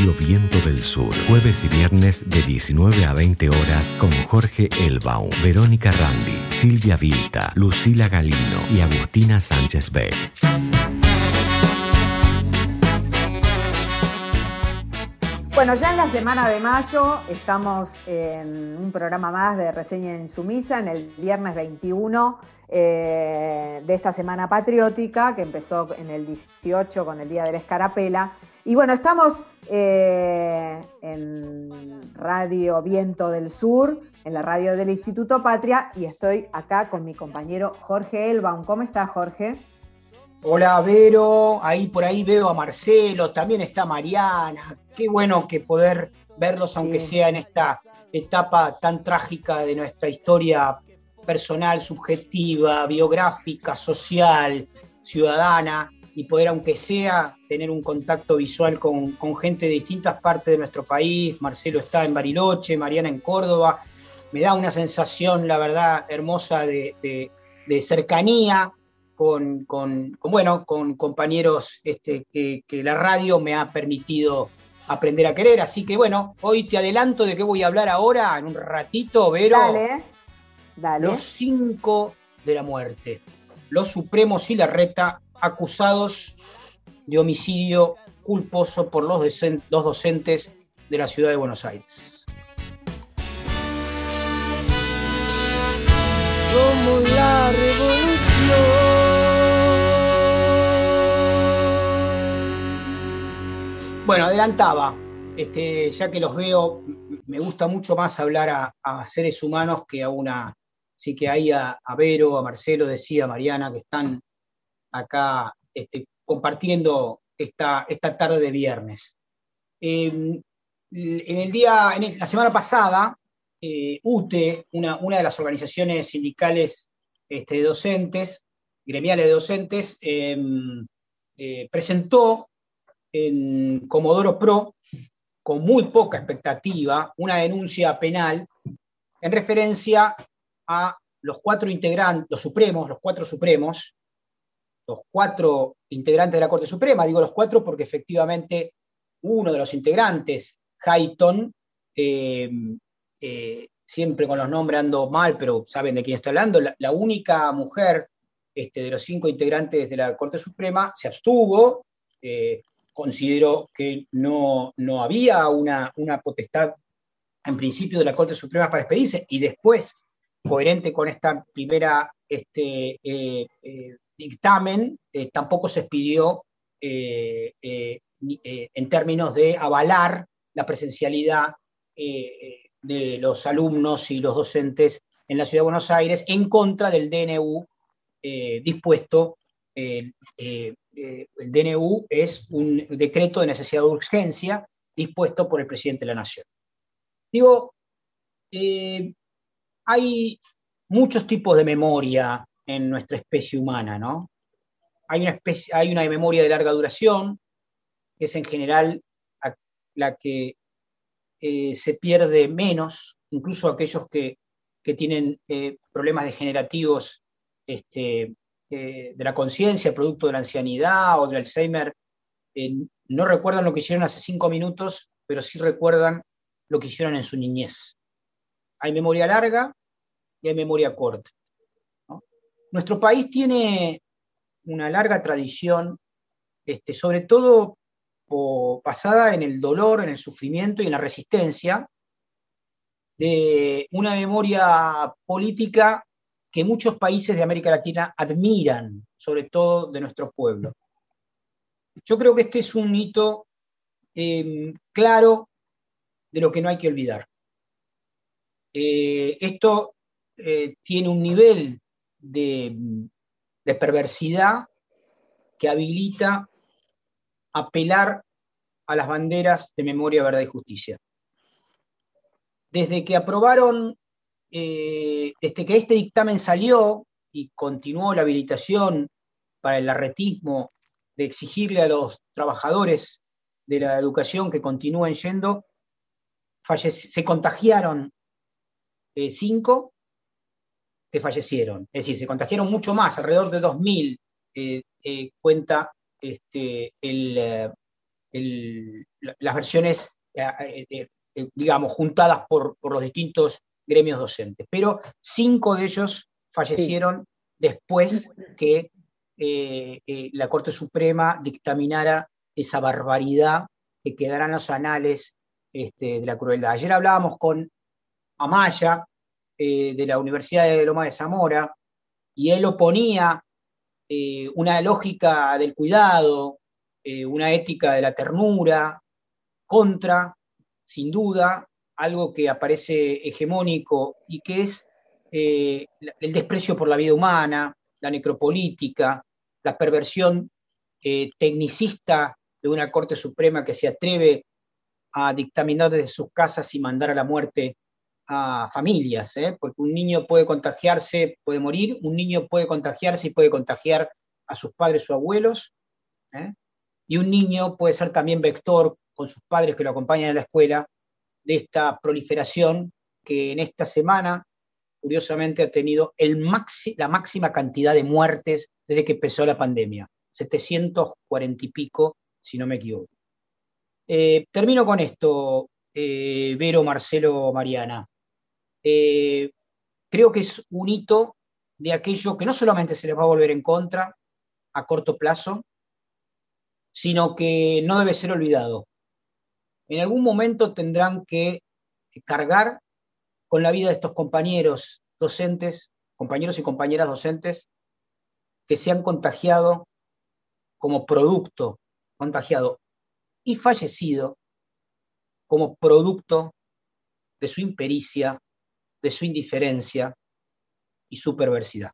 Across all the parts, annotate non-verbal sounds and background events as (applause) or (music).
En Viento del Sur, jueves y viernes de 19 a 20 horas con Jorge Elbaum, Verónica Randi, Silvia Vilta, Lucila Galino y Agustina Sánchez Beck. Bueno, ya en la semana de mayo estamos en un programa más de Reseña Insumisa, en el viernes 21 eh, de esta Semana Patriótica, que empezó en el 18 con el Día de la Escarapela. Y bueno, estamos eh, en Radio Viento del Sur, en la radio del Instituto Patria, y estoy acá con mi compañero Jorge Elbaum. ¿Cómo estás, Jorge? Hola, Vero. Ahí por ahí veo a Marcelo, también está Mariana. Qué bueno que poder verlos, aunque sea en esta etapa tan trágica de nuestra historia personal, subjetiva, biográfica, social, ciudadana, y poder, aunque sea, tener un contacto visual con, gente de distintas partes de nuestro país. Marcelo está en Bariloche, Mariana en Córdoba. Me da una sensación, la verdad, hermosa de, cercanía con, bueno, con compañeros este, que, que la radio me ha permitido aprender a querer. Así que bueno, hoy te adelanto de qué voy a hablar ahora en un ratito, Vero. Dale. Los cinco de la muerte. Los Supremos y la Reta acusados de homicidio culposo por los, los docentes de la ciudad de Buenos Aires. Somos la revolución. Bueno, adelantaba, este, ya que los veo, me gusta mucho más hablar a seres humanos que a una Así que ahí a, Vero, a Marcelo, decía Mariana, que están acá este, compartiendo esta, esta tarde de viernes. Em, en el día, la semana pasada, eh, UTE, una, una, de las organizaciones sindicales este, de docentes, gremiales de docentes, em, eh, presentó en Comodoro Pro, con muy poca expectativa, una denuncia penal en referencia a los cuatro integrantes, los supremos, los cuatro supremos, los cuatro integrantes de la Corte Suprema, digo los cuatro porque efectivamente uno de los integrantes, Hayton, eh, eh, siempre con los nombres ando mal, pero saben de quién estoy hablando, la, única mujer este, de los cinco integrantes de la Corte Suprema se abstuvo, eh, consideró que no, no había una, una potestad en principio de la Corte Suprema para expedirse. Y después coherente con esta primera este, dictamen, eh, tampoco se expidió en términos de avalar la presencialidad de los alumnos y los docentes en la Ciudad de Buenos Aires en contra del DNU dispuesto. el DNU es un decreto de necesidad de urgencia dispuesto por el presidente de la Nación. Digo, hay muchos tipos de memoria en nuestra especie humana, ¿no? Hay una, especie, hay una memoria de larga duración, que es en general la que eh, se pierde menos, incluso aquellos que, tienen eh, problemas degenerativos este, eh, de la conciencia, producto de la ancianidad o del Alzheimer, no recuerdan lo que hicieron hace cinco minutos, pero sí recuerdan lo que hicieron en su niñez. Hay memoria larga y hay memoria corta. Nuestro país tiene una larga tradición, este, sobre todo basada en el dolor, en el sufrimiento y en la resistencia, de una memoria política que muchos países de América Latina admiran, sobre todo de nuestro pueblo. Yo creo que este es un hito em, claro de lo que no hay que olvidar. Eh, esto eh, tiene un nivel de, perversidad que habilita apelar a las banderas de memoria, verdad y justicia. Desde que aprobaron, eh, desde que este dictamen salió y continuó la habilitación para el arretismo de exigirle a los trabajadores de la educación que continúen yendo, se contagiaron eh, cinco que fallecieron. Es decir, se contagiaron mucho más, alrededor de 2.000 eh, eh, cuenta este, el, las versiones, digamos, juntadas por, los distintos gremios docentes. Pero cinco de ellos fallecieron después que la Corte Suprema dictaminara esa barbaridad que quedará en los anales este, de la crueldad. Ayer hablábamos con Amaya, eh, de la Universidad de Loma de Zamora, y él oponía eh, una lógica del cuidado, eh, una ética de la ternura, contra, sin duda, algo que aparece hegemónico y que es el desprecio por la vida humana, la necropolítica, la perversión tecnicista de una Corte Suprema que se atreve a dictaminar desde sus casas y mandar a la muerte a familias, ¿eh? porque un niño puede contagiarse, puede morir, un niño puede contagiarse y puede contagiar a sus padres o abuelos, ¿eh? y un niño puede ser también vector con sus padres que lo acompañan a la escuela de esta proliferación que en esta semana, curiosamente, ha tenido el la máxima cantidad de muertes desde que empezó la pandemia, 740 y pico si no me equivoco. Eh, termino con esto, Vero, Marcelo, Mariana. Eh, creo que es un hito de aquello que no solamente se les va a volver en contra a corto plazo, sino que no debe ser olvidado. En algún momento tendrán que cargar con la vida de estos compañeros docentes, compañeros y compañeras docentes, que se han contagiado como producto contagiado y fallecido como producto de su impericia, de su indiferencia y su perversidad.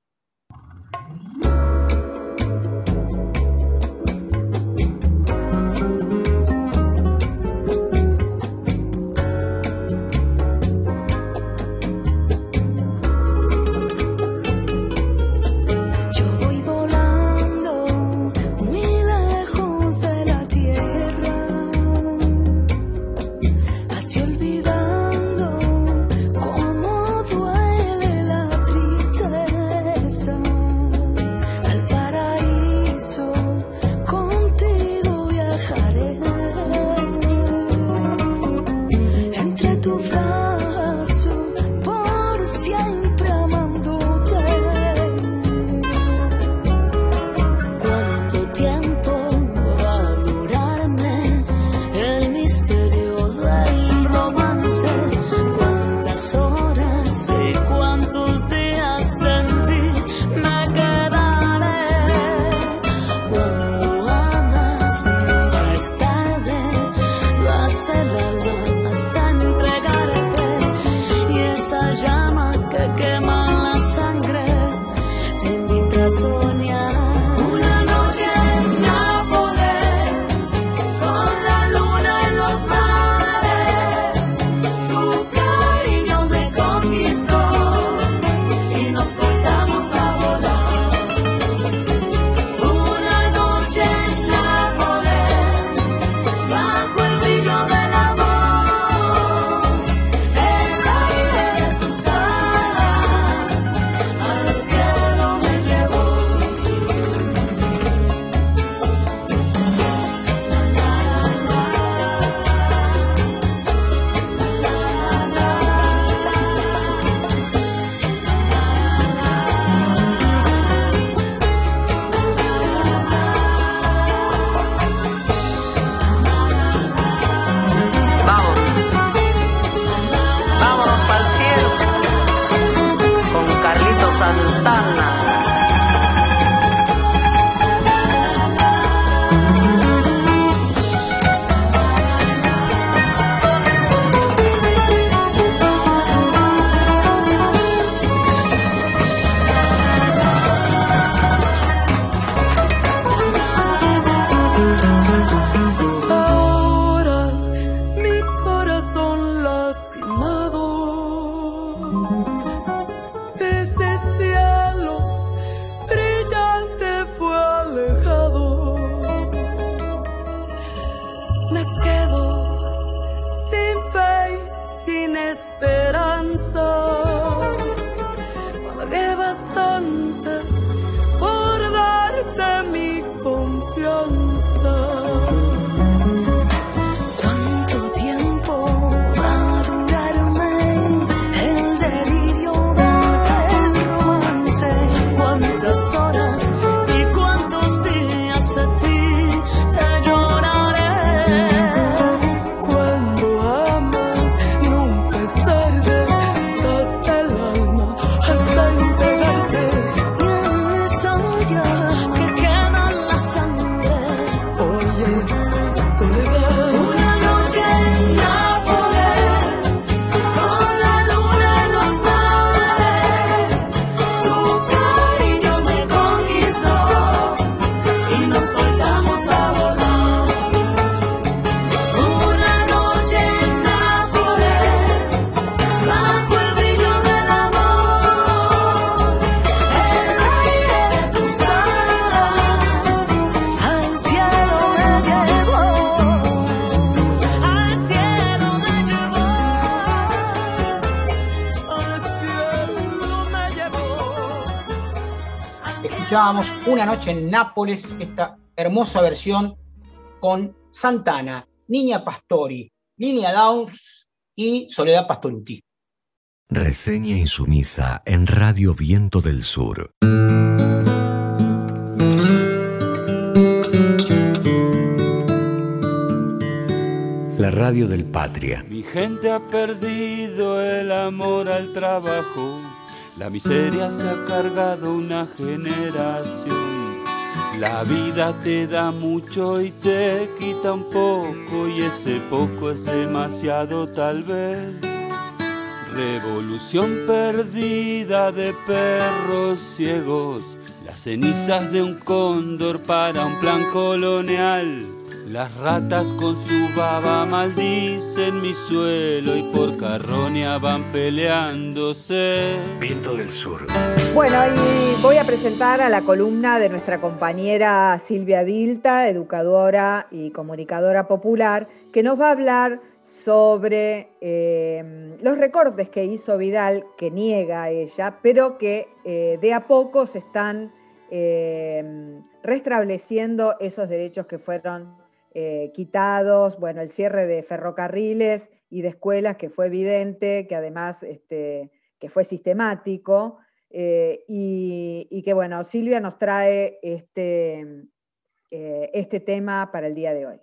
Una noche en Nápoles, esta hermosa versión con Santana, Niña Pastori, Línea Downs y Soledad Pastoruti. Reseña insumisa en Radio Viento del Sur. La radio del Patria. Mi gente ha perdido el amor al trabajo. La miseria se ha cargado una generación. La vida te da mucho y te quita un poco y ese poco es demasiado tal vez. Revolución perdida de perros ciegos, las cenizas de un cóndor para un plan colonial. Las ratas con su baba maldicen mi suelo y por carroña van peleándose. Viento del Sur. Bueno, y voy a presentar a la columna de nuestra compañera Silvia Vilta, educadora y comunicadora popular, que nos va a hablar sobre em, los recortes que hizo Vidal, que niega ella, pero que eh, de a poco se están em, restableciendo esos derechos que fueron eh, quitados, bueno, el cierre de ferrocarriles y de escuelas que fue evidente, que además este, que fue sistemático, eh, y, que bueno, Silvia nos trae este, este tema para el día de hoy.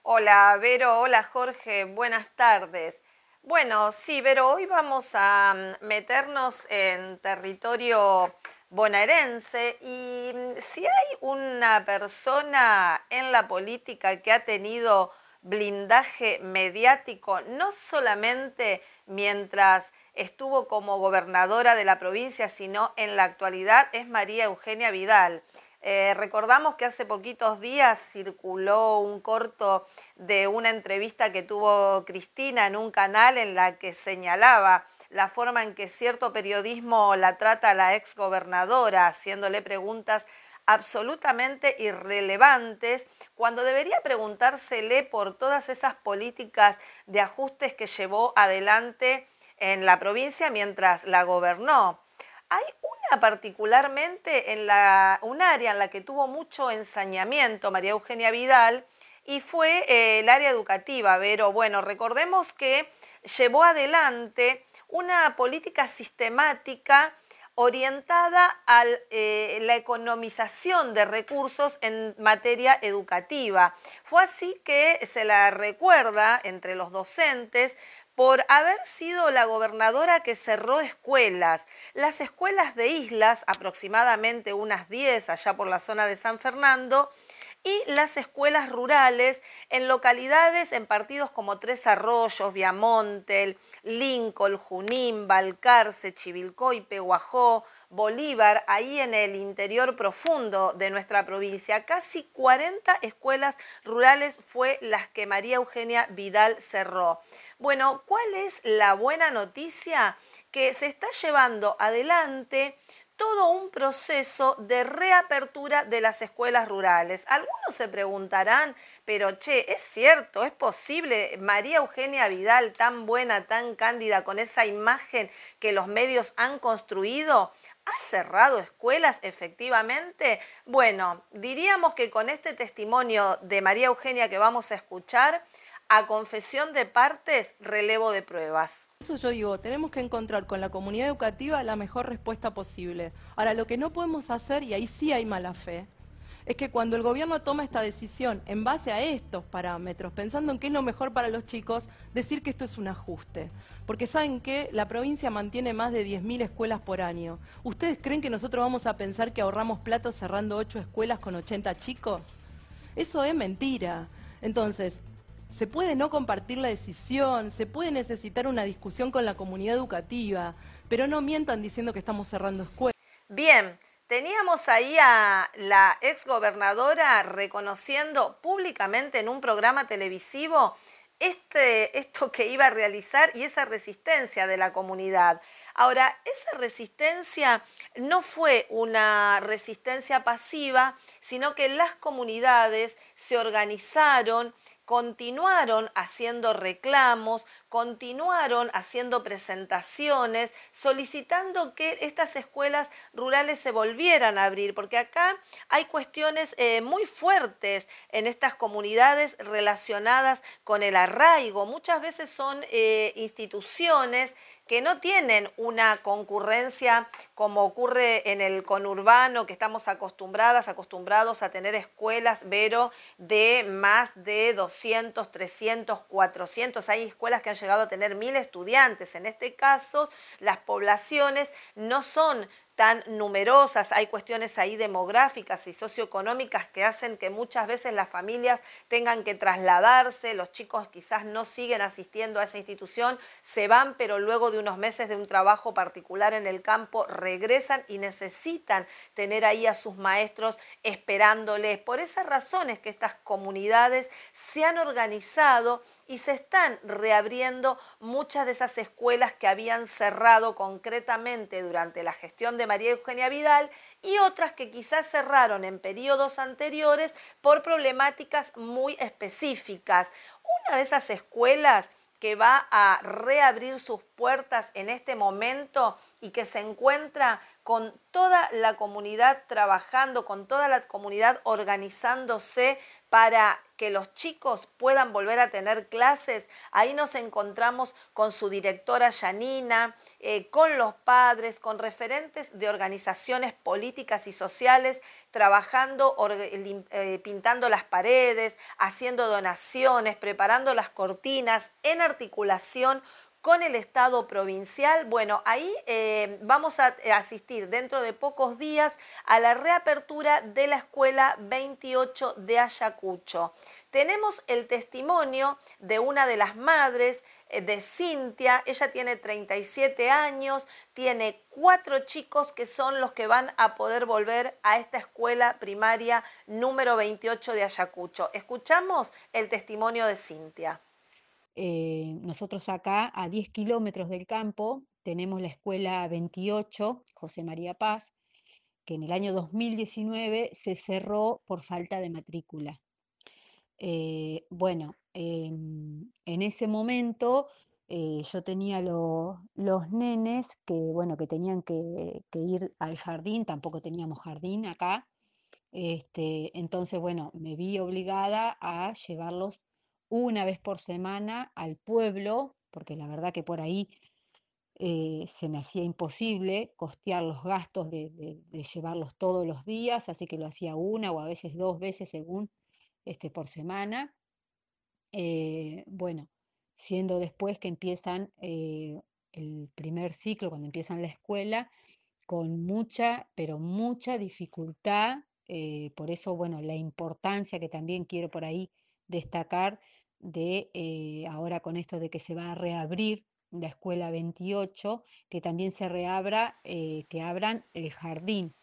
Hola Vero, hola Jorge, buenas tardes. Bueno, sí, Vero, hoy vamos a mm, meternos en territorio bonaerense y mm, si hay una persona en la política que ha tenido blindaje mediático, no solamente mientras estuvo como gobernadora de la provincia, sino en la actualidad, es María Eugenia Vidal. Eh, recordamos que hace poquitos días circuló un corto de una entrevista que tuvo Cristina en un canal en la que señalaba la forma en que cierto periodismo la trata a la exgobernadora, haciéndole preguntas absolutamente irrelevantes, cuando debería preguntársele por todas esas políticas de ajustes que llevó adelante en la provincia mientras la gobernó. Hay una particularmente en la, un área en la que tuvo mucho ensañamiento María Eugenia Vidal y fue eh, el área educativa, pero bueno, recordemos que llevó adelante una política sistemática orientada a eh, la economización de recursos en materia educativa. Fue así que se la recuerda entre los docentes por haber sido la gobernadora que cerró escuelas. Las escuelas de islas, aproximadamente unas 10 allá por la zona de San Fernando, y las escuelas rurales en localidades en partidos como Tres Arroyos, Viamontel, Lincoln, Junín, Balcarce, Chivilcoy, Peguajó, Bolívar, ahí en el interior profundo de nuestra provincia. Casi 40 escuelas rurales fue las que María Eugenia Vidal cerró. Bueno, ¿cuál es la buena noticia? Que se está llevando adelante todo un proceso de reapertura de las escuelas rurales. Algunos se preguntarán, pero che, es cierto, es posible, María Eugenia Vidal, tan buena, tan cándida, con esa imagen que los medios han construido, ¿Ha cerrado escuelas efectivamente? Bueno, diríamos que con este testimonio de María Eugenia que vamos a escuchar, a confesión de partes, relevo de pruebas. Eso yo digo, tenemos que encontrar con la comunidad educativa la mejor respuesta posible. Ahora, lo que no podemos hacer, y ahí sí hay mala fe, es que cuando el gobierno toma esta decisión en base a estos parámetros, pensando en qué es lo mejor para los chicos, decir que esto es un ajuste. Porque saben que la provincia mantiene más de 10.000 escuelas por año. ¿Ustedes creen que nosotros vamos a pensar que ahorramos platos cerrando 8 escuelas con 80 chicos? Eso es mentira. Entonces, se puede no compartir la decisión, se puede necesitar una discusión con la comunidad educativa, pero no mientan diciendo que estamos cerrando escuelas. Bien, teníamos ahí a la exgobernadora reconociendo públicamente en un programa televisivo este, esto que iba a realizar y esa resistencia de la comunidad. Ahora, esa resistencia no fue una resistencia pasiva, sino que las comunidades se organizaron, continuaron haciendo reclamos, continuaron haciendo presentaciones, solicitando que estas escuelas rurales se volvieran a abrir, porque acá hay cuestiones eh, muy fuertes en estas comunidades relacionadas con el arraigo. Muchas veces son eh, instituciones que no tienen una concurrencia como ocurre en el conurbano, que estamos acostumbradas, acostumbrados a tener escuelas, Vero, de más de 200, 300, 400. Hay escuelas que han llegado a tener mil estudiantes. En este caso, las poblaciones no son tan numerosas, hay cuestiones ahí demográficas y socioeconómicas que hacen que muchas veces las familias tengan que trasladarse, los chicos quizás no siguen asistiendo a esa institución, se van, pero luego de unos meses de un trabajo particular en el campo regresan y necesitan tener ahí a sus maestros esperándoles. Por esas razones que estas comunidades se han organizado y se están reabriendo muchas de esas escuelas que habían cerrado concretamente durante la gestión de María Eugenia Vidal y otras que quizás cerraron en periodos anteriores por problemáticas muy específicas. Una de esas escuelas que va a reabrir sus puertas en este momento y que se encuentra con toda la comunidad trabajando, con toda la comunidad organizándose para que los chicos puedan volver a tener clases. Ahí nos encontramos con su directora Yanina, eh, con los padres, con referentes de organizaciones políticas y sociales, trabajando, eh, pintando las paredes, haciendo donaciones, preparando las cortinas en articulación con el Estado provincial. Bueno, ahí eh, vamos a asistir dentro de pocos días a la reapertura de la escuela 28 de Ayacucho. Tenemos el testimonio de una de las madres eh, de Cintia, ella tiene 37 años, tiene cuatro chicos que son los que van a poder volver a esta escuela primaria número 28 de Ayacucho. Escuchamos el testimonio de Cintia. Eh, nosotros acá, a 10 kilómetros del campo, tenemos la escuela 28, José María Paz, que en el año 2019 se cerró por falta de matrícula. Eh, bueno, em, en ese momento eh, yo tenía los nenes que, bueno, que tenían que, que, ir al jardín, tampoco teníamos jardín acá. Este, entonces, bueno, me vi obligada a llevarlos una vez por semana al pueblo, porque la verdad que por ahí eh, se me hacía imposible costear los gastos de, llevarlos todos los días, así que lo hacía una o a veces dos veces según este, por semana. Eh, bueno, siendo después que empiezan eh, el primer ciclo, cuando empiezan la escuela, con mucha, pero mucha dificultad. por eso, bueno, la importancia que también quiero por ahí destacar de eh, ahora con esto de que se va a reabrir la escuela 28, que también se reabra, eh, que abran el jardín.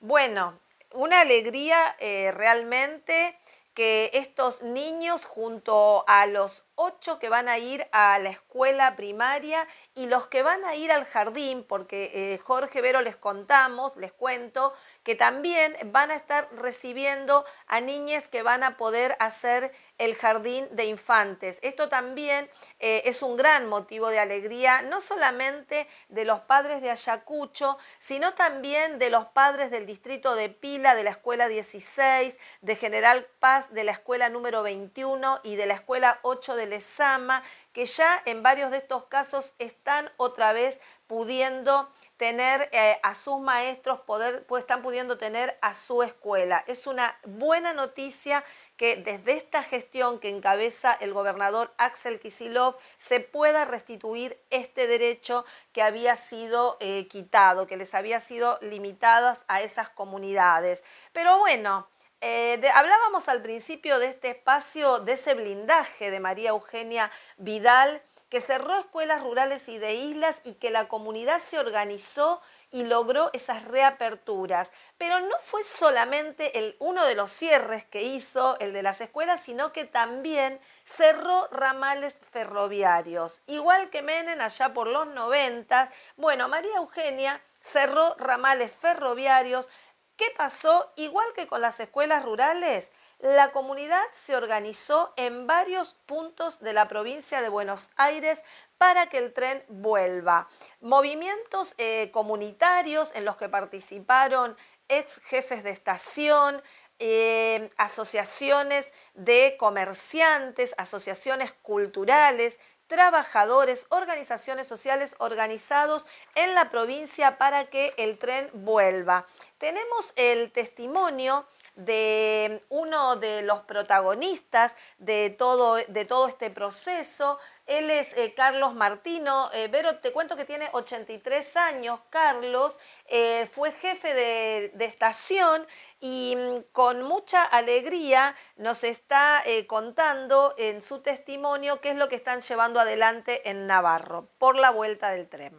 Bueno, una alegría eh, realmente que estos niños junto a los ocho que van a ir a la escuela primaria y los que van a ir al jardín, porque Jorge Vero les contamos, les cuento, que también van a estar recibiendo a niñas que van a poder hacer el jardín de infantes. Esto también eh, es un gran motivo de alegría, no solamente de los padres de Ayacucho, sino también de los padres del distrito de Pila, de la escuela 16, de General Paz, de la escuela número 21 y de la escuela 8 de Lezama, que ya en varios de estos casos están otra vez pudiendo tener eh, a sus maestros, poder, pues están pudiendo tener a su escuela. Es una buena noticia que desde esta gestión que encabeza el gobernador Axel Kisilov se pueda restituir este derecho que había sido eh, quitado, que les había sido limitadas a esas comunidades. Pero bueno, eh, hablábamos al principio de este espacio, de ese blindaje de María Eugenia Vidal que cerró escuelas rurales y de islas y que la comunidad se organizó y logró esas reaperturas. Pero no fue solamente el, uno de los cierres que hizo, el de las escuelas, sino que también cerró ramales ferroviarios. Igual que Menem allá por los 90, bueno, María Eugenia cerró ramales ferroviarios. ¿Qué pasó? Igual que con las escuelas rurales, la comunidad se organizó en varios puntos de la provincia de Buenos Aires para que el tren vuelva. Movimientos eh, comunitarios en los que participaron ex jefes de estación, eh, asociaciones de comerciantes, asociaciones culturales, trabajadores, organizaciones sociales organizados en la provincia para que el tren vuelva. Tenemos el testimonio de uno de los protagonistas de todo, de todo este proceso. Él es eh, Carlos Martino. Eh, Vero, te cuento que tiene 83 años. Carlos eh, fue jefe de, de, estación y mm, con mucha alegría nos está contando en su testimonio qué es lo que están llevando adelante en Navarro por la vuelta del tren.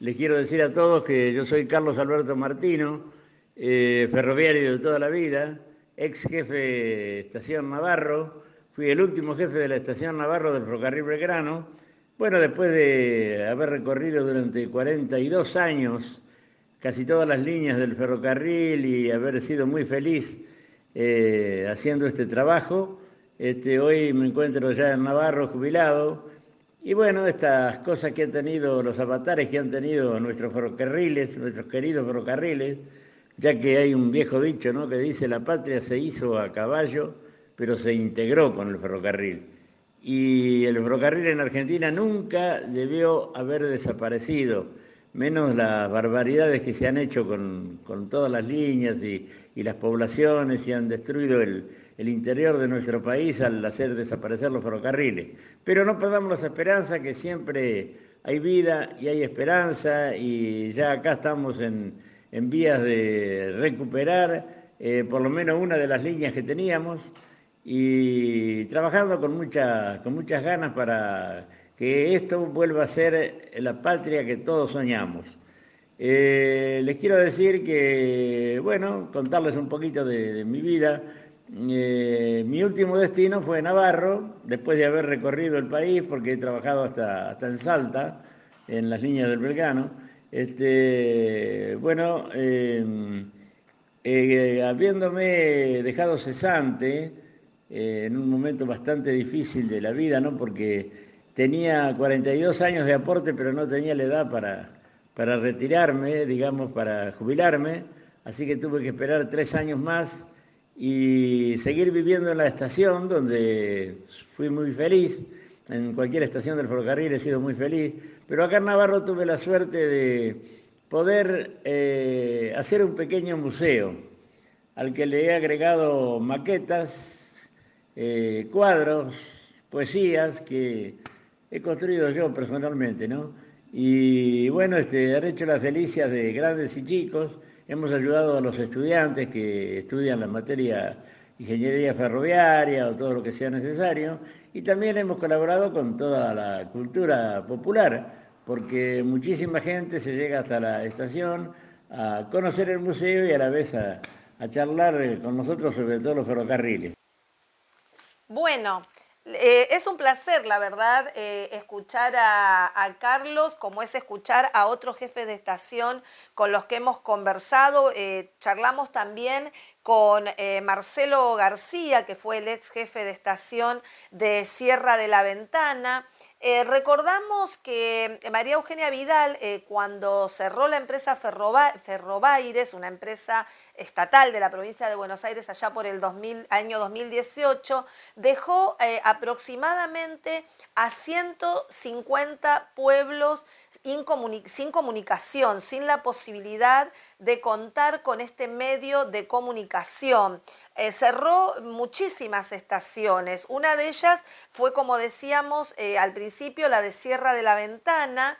Les quiero decir a todos que yo soy Carlos Alberto Martino eh, ferroviario de toda la vida, ex jefe de Estación Navarro, fui el último jefe de la Estación Navarro del Ferrocarril Belgrano. Bueno, después de haber recorrido durante 42 años casi todas las líneas del ferrocarril y haber sido muy feliz eh, haciendo este trabajo, este, hoy me encuentro ya en Navarro jubilado. Y bueno, estas cosas que han tenido los avatares que han tenido nuestros ferrocarriles, nuestros queridos ferrocarriles, ya que hay un viejo dicho ¿no? que dice la patria se hizo a caballo, pero se integró con el ferrocarril. Y el ferrocarril en Argentina nunca debió haber desaparecido, menos las barbaridades que se han hecho con, todas las líneas y, las poblaciones y han destruido el, el interior de nuestro país al hacer desaparecer los ferrocarriles. Pero no perdamos las esperanzas que siempre hay vida y hay esperanza y ya acá estamos en, en vías de recuperar eh, por lo menos una de las líneas que teníamos y trabajando con, con muchas ganas para que esto vuelva a ser la patria que todos soñamos. Eh, les quiero decir que, bueno, contarles un poquito de, mi vida. Eh, mi último destino fue Navarro, después de haber recorrido el país, porque he trabajado hasta, hasta en Salta, en las líneas del Belgrano. Este, bueno, em, eh, habiéndome dejado cesante eh, en un momento bastante difícil de la vida, ¿no? Porque tenía 42 años de aporte, pero no tenía la edad para, para retirarme, digamos, para jubilarme, así que tuve que esperar tres años más y seguir viviendo en la estación, donde fui muy feliz en cualquier estación del ferrocarril he sido muy feliz, pero acá en Navarro tuve la suerte de poder eh, hacer un pequeño museo al que le he agregado maquetas, eh, cuadros, poesías que he construido yo personalmente, ¿no? Y bueno, este, han hecho las delicias de grandes y chicos, hemos ayudado a los estudiantes que estudian la materia ingeniería ferroviaria o todo lo que sea necesario, y también hemos colaborado con toda la cultura popular, porque muchísima gente se llega hasta la estación a conocer el museo y a la vez a, charlar con nosotros sobre todos los ferrocarriles. Bueno, eh, es un placer, la verdad, eh, escuchar a, Carlos, como es escuchar a otros jefes de estación con los que hemos conversado. Eh, charlamos también con eh, Marcelo García, que fue el ex jefe de estación de Sierra de la Ventana. Eh, recordamos que María Eugenia Vidal, eh, cuando cerró la empresa Ferrobaires, una empresa estatal de la provincia de Buenos Aires allá por el año 2018, dejó aproximadamente a 150 pueblos sin comunicación, sin la posibilidad de contar con este medio de comunicación. Eh, cerró muchísimas estaciones. Una de ellas fue, como decíamos eh, al principio, la de Sierra de la Ventana,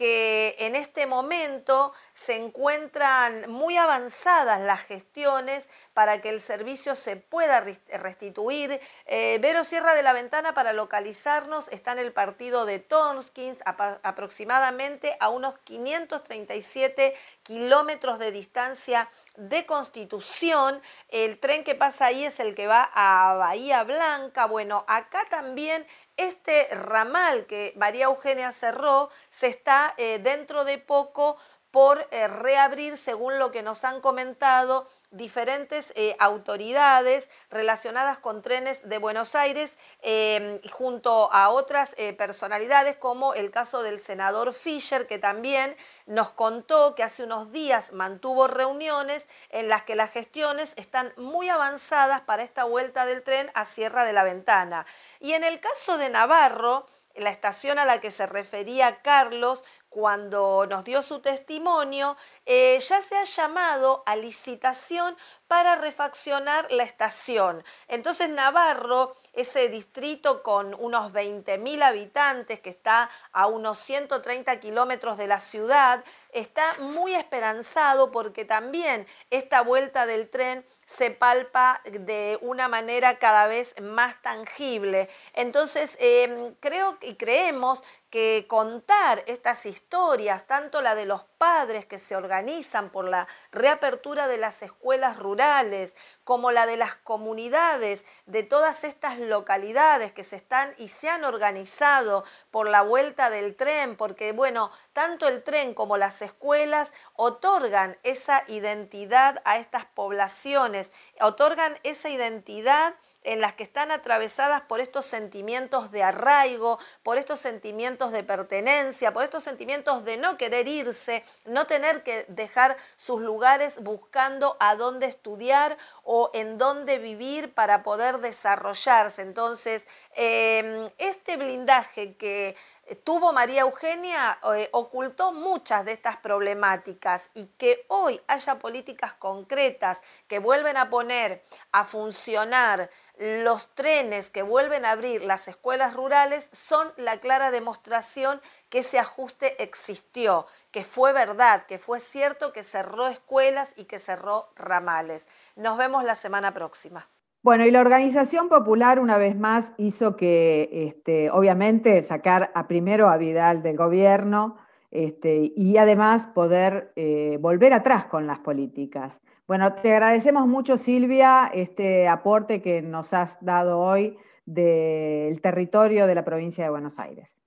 que en este momento se encuentran muy avanzadas las gestiones para que el servicio se pueda restituir. Eh, Vero Sierra de la Ventana, para localizarnos, está en el partido de Tonskins, aproximadamente a unos 537 kilómetros de distancia de Constitución. El tren que pasa ahí es el que va a Bahía Blanca. Bueno, acá también este ramal que María Eugenia cerró se está eh, dentro de poco por eh, reabrir, según lo que nos han comentado diferentes eh, autoridades relacionadas con trenes de Buenos Aires, em, junto a otras personalidades, como el caso del senador Fischer, que también nos contó que hace unos días mantuvo reuniones en las que las gestiones están muy avanzadas para esta vuelta del tren a Sierra de la Ventana. Y en el caso de Navarro, la estación a la que se refería Carlos cuando nos dio su testimonio, eh, ya se ha llamado a licitación para refaccionar la estación. Entonces Navarro, ese distrito con unos 20.000 habitantes que está a unos 130 kilómetros de la ciudad, está muy esperanzado porque también esta vuelta del tren se palpa de una manera cada vez más tangible. Entonces, em, creo y creemos que contar estas historias, tanto la de los padres que se organizan por la reapertura de las escuelas rurales, como la de las comunidades de todas estas localidades que se están y se han organizado por la vuelta del tren, porque bueno, tanto el tren como las escuelas otorgan esa identidad a estas poblaciones, otorgan esa identidad en las que están atravesadas por estos sentimientos de arraigo, por estos sentimientos de pertenencia, por estos sentimientos de no querer irse, no tener que dejar sus lugares buscando a dónde estudiar o en dónde vivir para poder desarrollarse. Entonces, em, este blindaje que tuvo María Eugenia eh, ocultó muchas de estas problemáticas y que hoy haya políticas concretas que vuelven a poner a funcionar los trenes que vuelven a abrir las escuelas rurales son la clara demostración que ese ajuste existió, que fue verdad, que fue cierto que cerró escuelas y que cerró ramales. Nos vemos la semana próxima. Bueno, y la organización popular una vez más hizo que, este, obviamente, sacar a primero a Vidal del gobierno este, y además poder eh, volver atrás con las políticas. Bueno, te agradecemos mucho, Silvia, este aporte que nos has dado hoy del territorio de la provincia de Buenos Aires.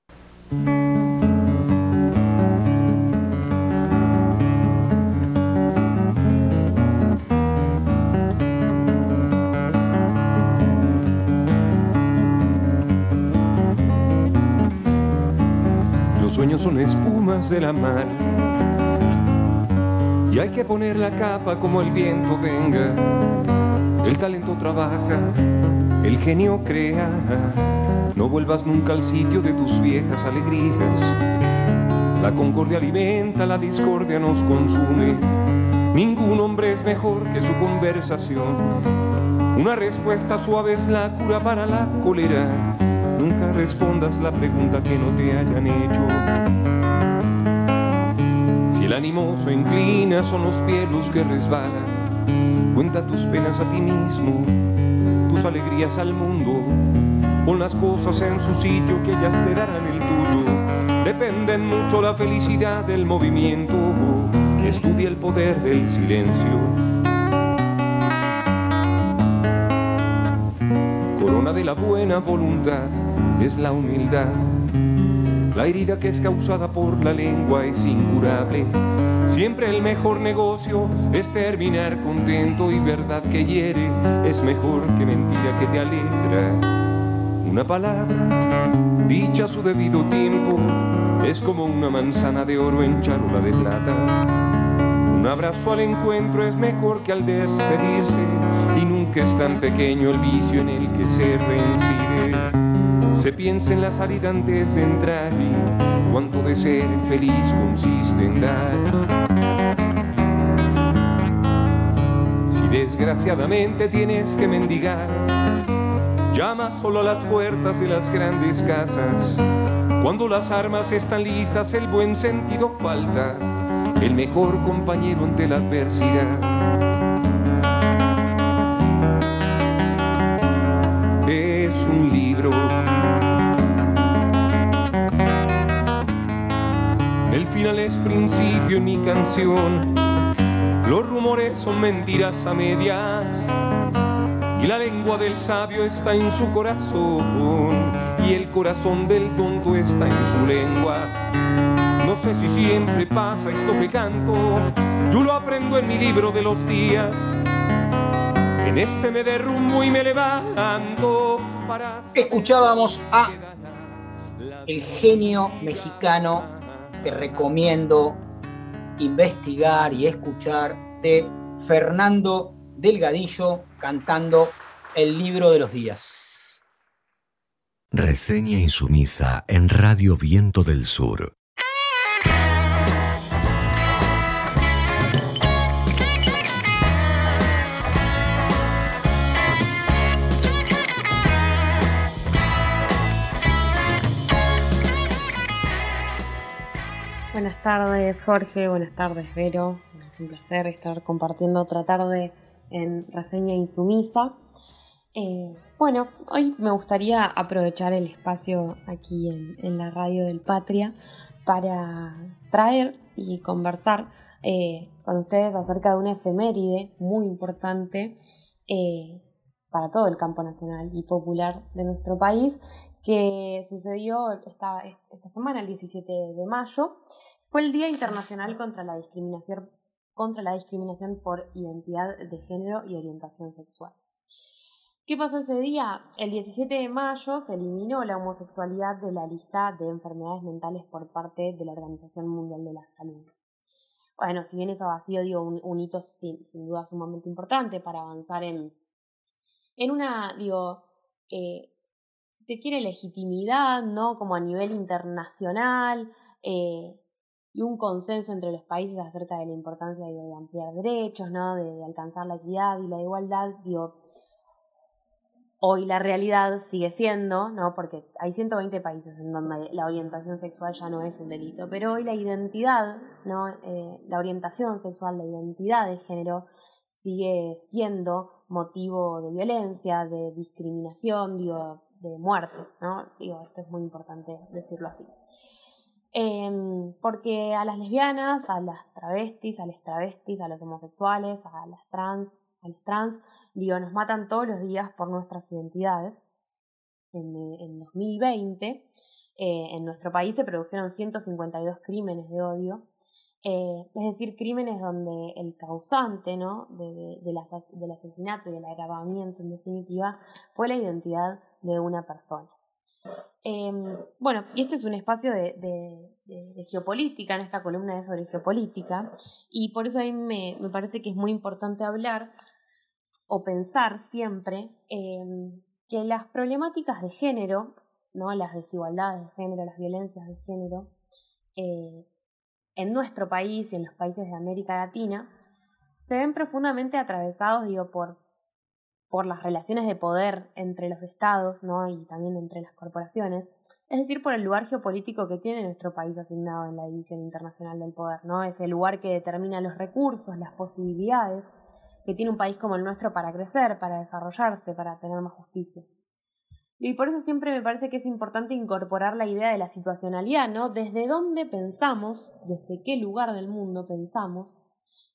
Son espumas de la mar. Y hay que poner la capa como el viento venga. El talento trabaja, el genio crea. No vuelvas nunca al sitio de tus viejas alegrías. La concordia alimenta, la discordia nos consume. Ningún hombre es mejor que su conversación. Una respuesta suave es la cura para la cólera Nunca respondas la pregunta que no te hayan hecho. Animoso inclina, son los pies los que resbalan. Cuenta tus penas a ti mismo, tus alegrías al mundo. Pon las cosas en su sitio que ellas te darán el tuyo. Dependen mucho la felicidad del movimiento estudia el poder del silencio. Corona de la buena voluntad es la humildad. La herida que es causada por la lengua es incurable. Siempre el mejor negocio es terminar contento y verdad que hiere es mejor que mentira que te alegra. Una palabra, dicha a su debido tiempo, es como una manzana de oro en charola de plata. Un abrazo al encuentro es mejor que al despedirse y nunca es tan pequeño el vicio en el que se reincide se piensa en la salida antes de entrar y cuánto de ser feliz consiste en dar. Si desgraciadamente tienes que mendigar, llama solo a las puertas de las grandes casas. Cuando las armas están lisas, el buen sentido falta, el mejor compañero ante la adversidad. Canción. Los rumores son mentiras a medias y la lengua del sabio está en su corazón y el corazón del tonto está en su lengua. No sé si siempre pasa esto que canto, yo lo aprendo en mi libro de los días. En este me derrumbo y me levanto para... Escuchábamos a el genio mexicano que recomiendo investigar y escuchar de Fernando Delgadillo cantando El libro de los días. Reseña insumisa en Radio Viento del Sur. Tardes Jorge, buenas tardes Vero, es un placer estar compartiendo otra tarde en Reseña Insumisa. Eh, bueno, hoy me gustaría aprovechar el espacio aquí en, la radio del Patria para traer y conversar eh, con ustedes acerca de una efeméride muy importante eh, para todo el campo nacional y popular de nuestro país que sucedió esta semana, el 17 de mayo. Fue el Día Internacional contra la Discriminación contra la discriminación por identidad de género y orientación sexual. ¿Qué pasó ese día? El 17 de mayo se eliminó la homosexualidad de la lista de enfermedades mentales por parte de la Organización Mundial de la Salud. Bueno, si bien eso ha sido un, hito sin, duda sumamente importante para avanzar en, en una, digo, eh, si se quiere, legitimidad, ¿no? Como a nivel internacional, eh, y un consenso entre los países acerca de la importancia de, ampliar derechos, ¿no? de, alcanzar la equidad y la igualdad, digo, hoy la realidad sigue siendo, ¿no? porque hay 120 países en donde la orientación sexual ya no es un delito, pero hoy la identidad, ¿no? Eh, la orientación sexual, la identidad de género sigue siendo motivo de violencia, de discriminación, digo, de muerte, ¿no? Digo, esto es muy importante decirlo así. Em, porque a las lesbianas, a las travestis, a las travestis, a los homosexuales, a las trans, a los trans, digo, nos matan todos los días por nuestras identidades. En, en 2020, eh, en nuestro país se produjeron 152 crímenes de odio, eh, es decir, crímenes donde el causante ¿no? de, del asesinato y del agravamiento, en definitiva, fue la identidad de una persona. Em, bueno, y este es un espacio de, geopolítica, en esta columna es sobre geopolítica, y por eso a mí me, parece que es muy importante hablar o pensar siempre em, que las problemáticas de género, ¿no? las desigualdades de género, las violencias de género, eh, en nuestro país y en los países de América Latina, se ven profundamente atravesados, digo, por por las relaciones de poder entre los estados ¿no? y también entre las corporaciones, es decir, por el lugar geopolítico que tiene nuestro país asignado en la división internacional del poder, ¿no? Es el lugar que determina los recursos, las posibilidades que tiene un país como el nuestro para crecer, para desarrollarse, para tener más justicia. Y por eso siempre me parece que es importante incorporar la idea de la situacionalidad, ¿no? Desde dónde pensamos, desde qué lugar del mundo pensamos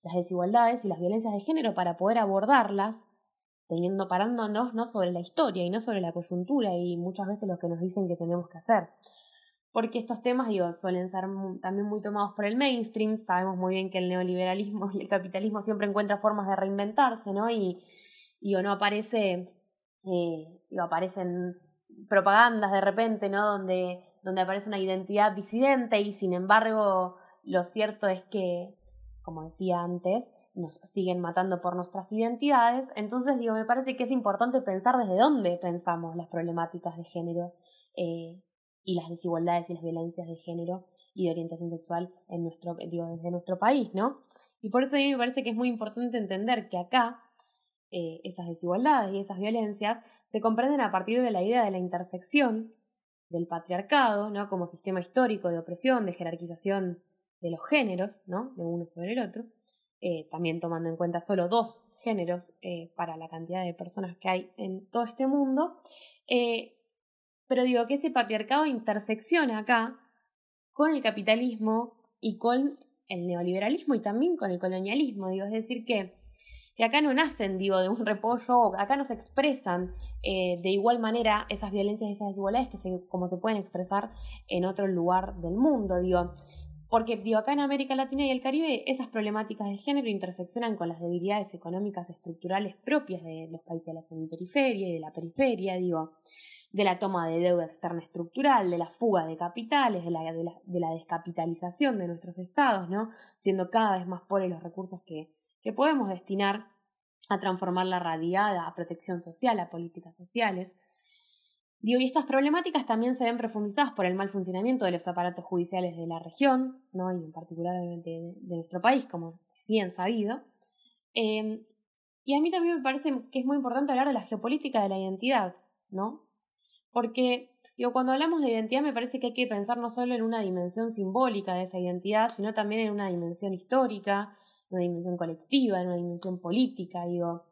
las desigualdades y las violencias de género para poder abordarlas teniendo parándonos no sobre la historia y no sobre la coyuntura y muchas veces lo que nos dicen que tenemos que hacer. Porque estos temas, digo, suelen ser también muy tomados por el mainstream. Sabemos muy bien que el neoliberalismo y el capitalismo siempre encuentran formas de reinventarse, ¿no? Y, o no aparece, eh, aparecen propagandas de repente, ¿no? Donde, donde aparece una identidad disidente y sin embargo lo cierto es que, como decía antes, nos siguen matando por nuestras identidades. Entonces, digo, me parece que es importante pensar desde dónde pensamos las problemáticas de género eh, y las desigualdades y las violencias de género y de orientación sexual en nuestro, digo, desde nuestro país, ¿no? Y por eso a mí me parece que es muy importante entender que acá eh, esas desigualdades y esas violencias se comprenden a partir de la idea de la intersección del patriarcado, ¿no? Como sistema histórico de opresión, de jerarquización de los géneros, ¿no? De uno sobre el otro, eh, también tomando en cuenta solo dos géneros eh, para la cantidad de personas que hay en todo este mundo. Eh, pero digo que ese patriarcado intersecciona acá con el capitalismo y con el neoliberalismo y también con el colonialismo. Digo, es decir, que, que acá no nacen, digo, de un repollo, acá no se expresan de igual manera esas violencias, esas desigualdades que se, como se pueden expresar en otro lugar del mundo. Digo, porque digo, acá en América Latina y el Caribe esas problemáticas de género interseccionan con las debilidades económicas estructurales propias de los países de la semiperiferia y de la periferia, digo, de la toma de deuda externa estructural, de la fuga de capitales, de la, de la, descapitalización de nuestros estados, ¿no? Siendo cada vez más pobres los recursos que, que podemos destinar a transformar la radiada, a protección social, a políticas sociales. Digo, y estas problemáticas también se ven profundizadas por el mal funcionamiento de los aparatos judiciales de la región, ¿no? y en particular de, nuestro país, como es bien sabido. Em, y a mí también me parece que es muy importante hablar de la geopolítica de la identidad, ¿no? Porque cuando hablamos de identidad me parece que hay que pensar no solo en una dimensión simbólica de esa identidad, sino también en una dimensión histórica, en una dimensión colectiva, en una dimensión política, digo.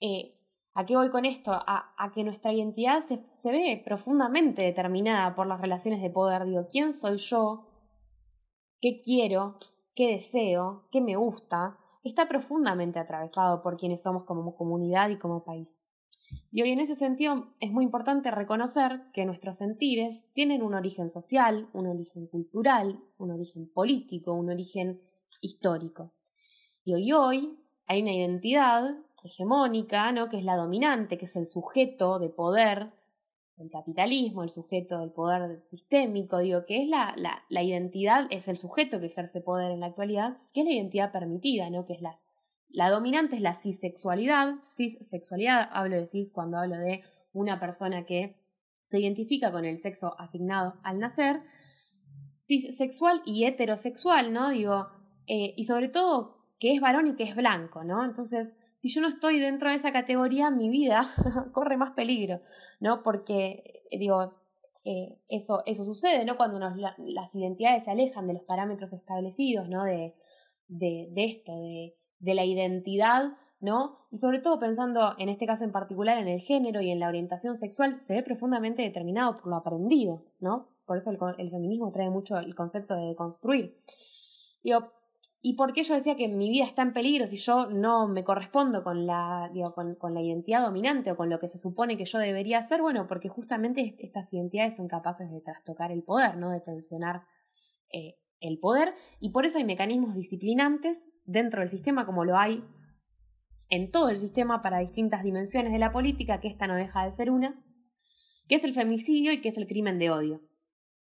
Eh, ¿A qué voy con esto? A, que nuestra identidad se, ve profundamente determinada por las relaciones de poder. Digo, ¿quién soy yo? ¿Qué quiero? ¿Qué deseo? ¿Qué me gusta? Está profundamente atravesado por quienes somos como comunidad y como país. Y hoy en ese sentido es muy importante reconocer que nuestros sentires tienen un origen social, un origen cultural, un origen político, un origen histórico. Y hoy hoy hay una identidad hegemónica, ¿no? que es la dominante, que es el sujeto de poder del capitalismo, el sujeto del poder sistémico, digo, que es la, la, la, identidad, es el sujeto que ejerce poder en la actualidad, que es la identidad permitida, ¿no? que es las, la dominante es la cisexualidad, cissexualidad, hablo de cis cuando hablo de una persona que se identifica con el sexo asignado al nacer, cissexual y heterosexual, ¿no? Digo, eh, y sobre todo que es varón y que es blanco, ¿no? Entonces, si yo no estoy dentro de esa categoría, mi vida (laughs) corre más peligro, ¿no? Porque, eh, digo, eh, eso, eso sucede, ¿no? Cuando las identidades se alejan de los parámetros establecidos, ¿no? De, de, esto, de, de la identidad, ¿no? Y sobre todo pensando en este caso en particular en el género y en la orientación sexual, se ve profundamente determinado por lo aprendido, ¿no? Por eso el, el feminismo trae mucho el concepto de construir. Digo, ¿Y por qué yo decía que mi vida está en peligro si yo no me correspondo con la, digo, con, la identidad dominante o con lo que se supone que yo debería hacer? Bueno, porque justamente estas identidades son capaces de trastocar el poder, ¿no? De tensionar eh, el poder. Y por eso hay mecanismos disciplinantes dentro del sistema, como lo hay en todo el sistema para distintas dimensiones de la política, que esta no deja de ser una, que es el femicidio y que es el crimen de odio,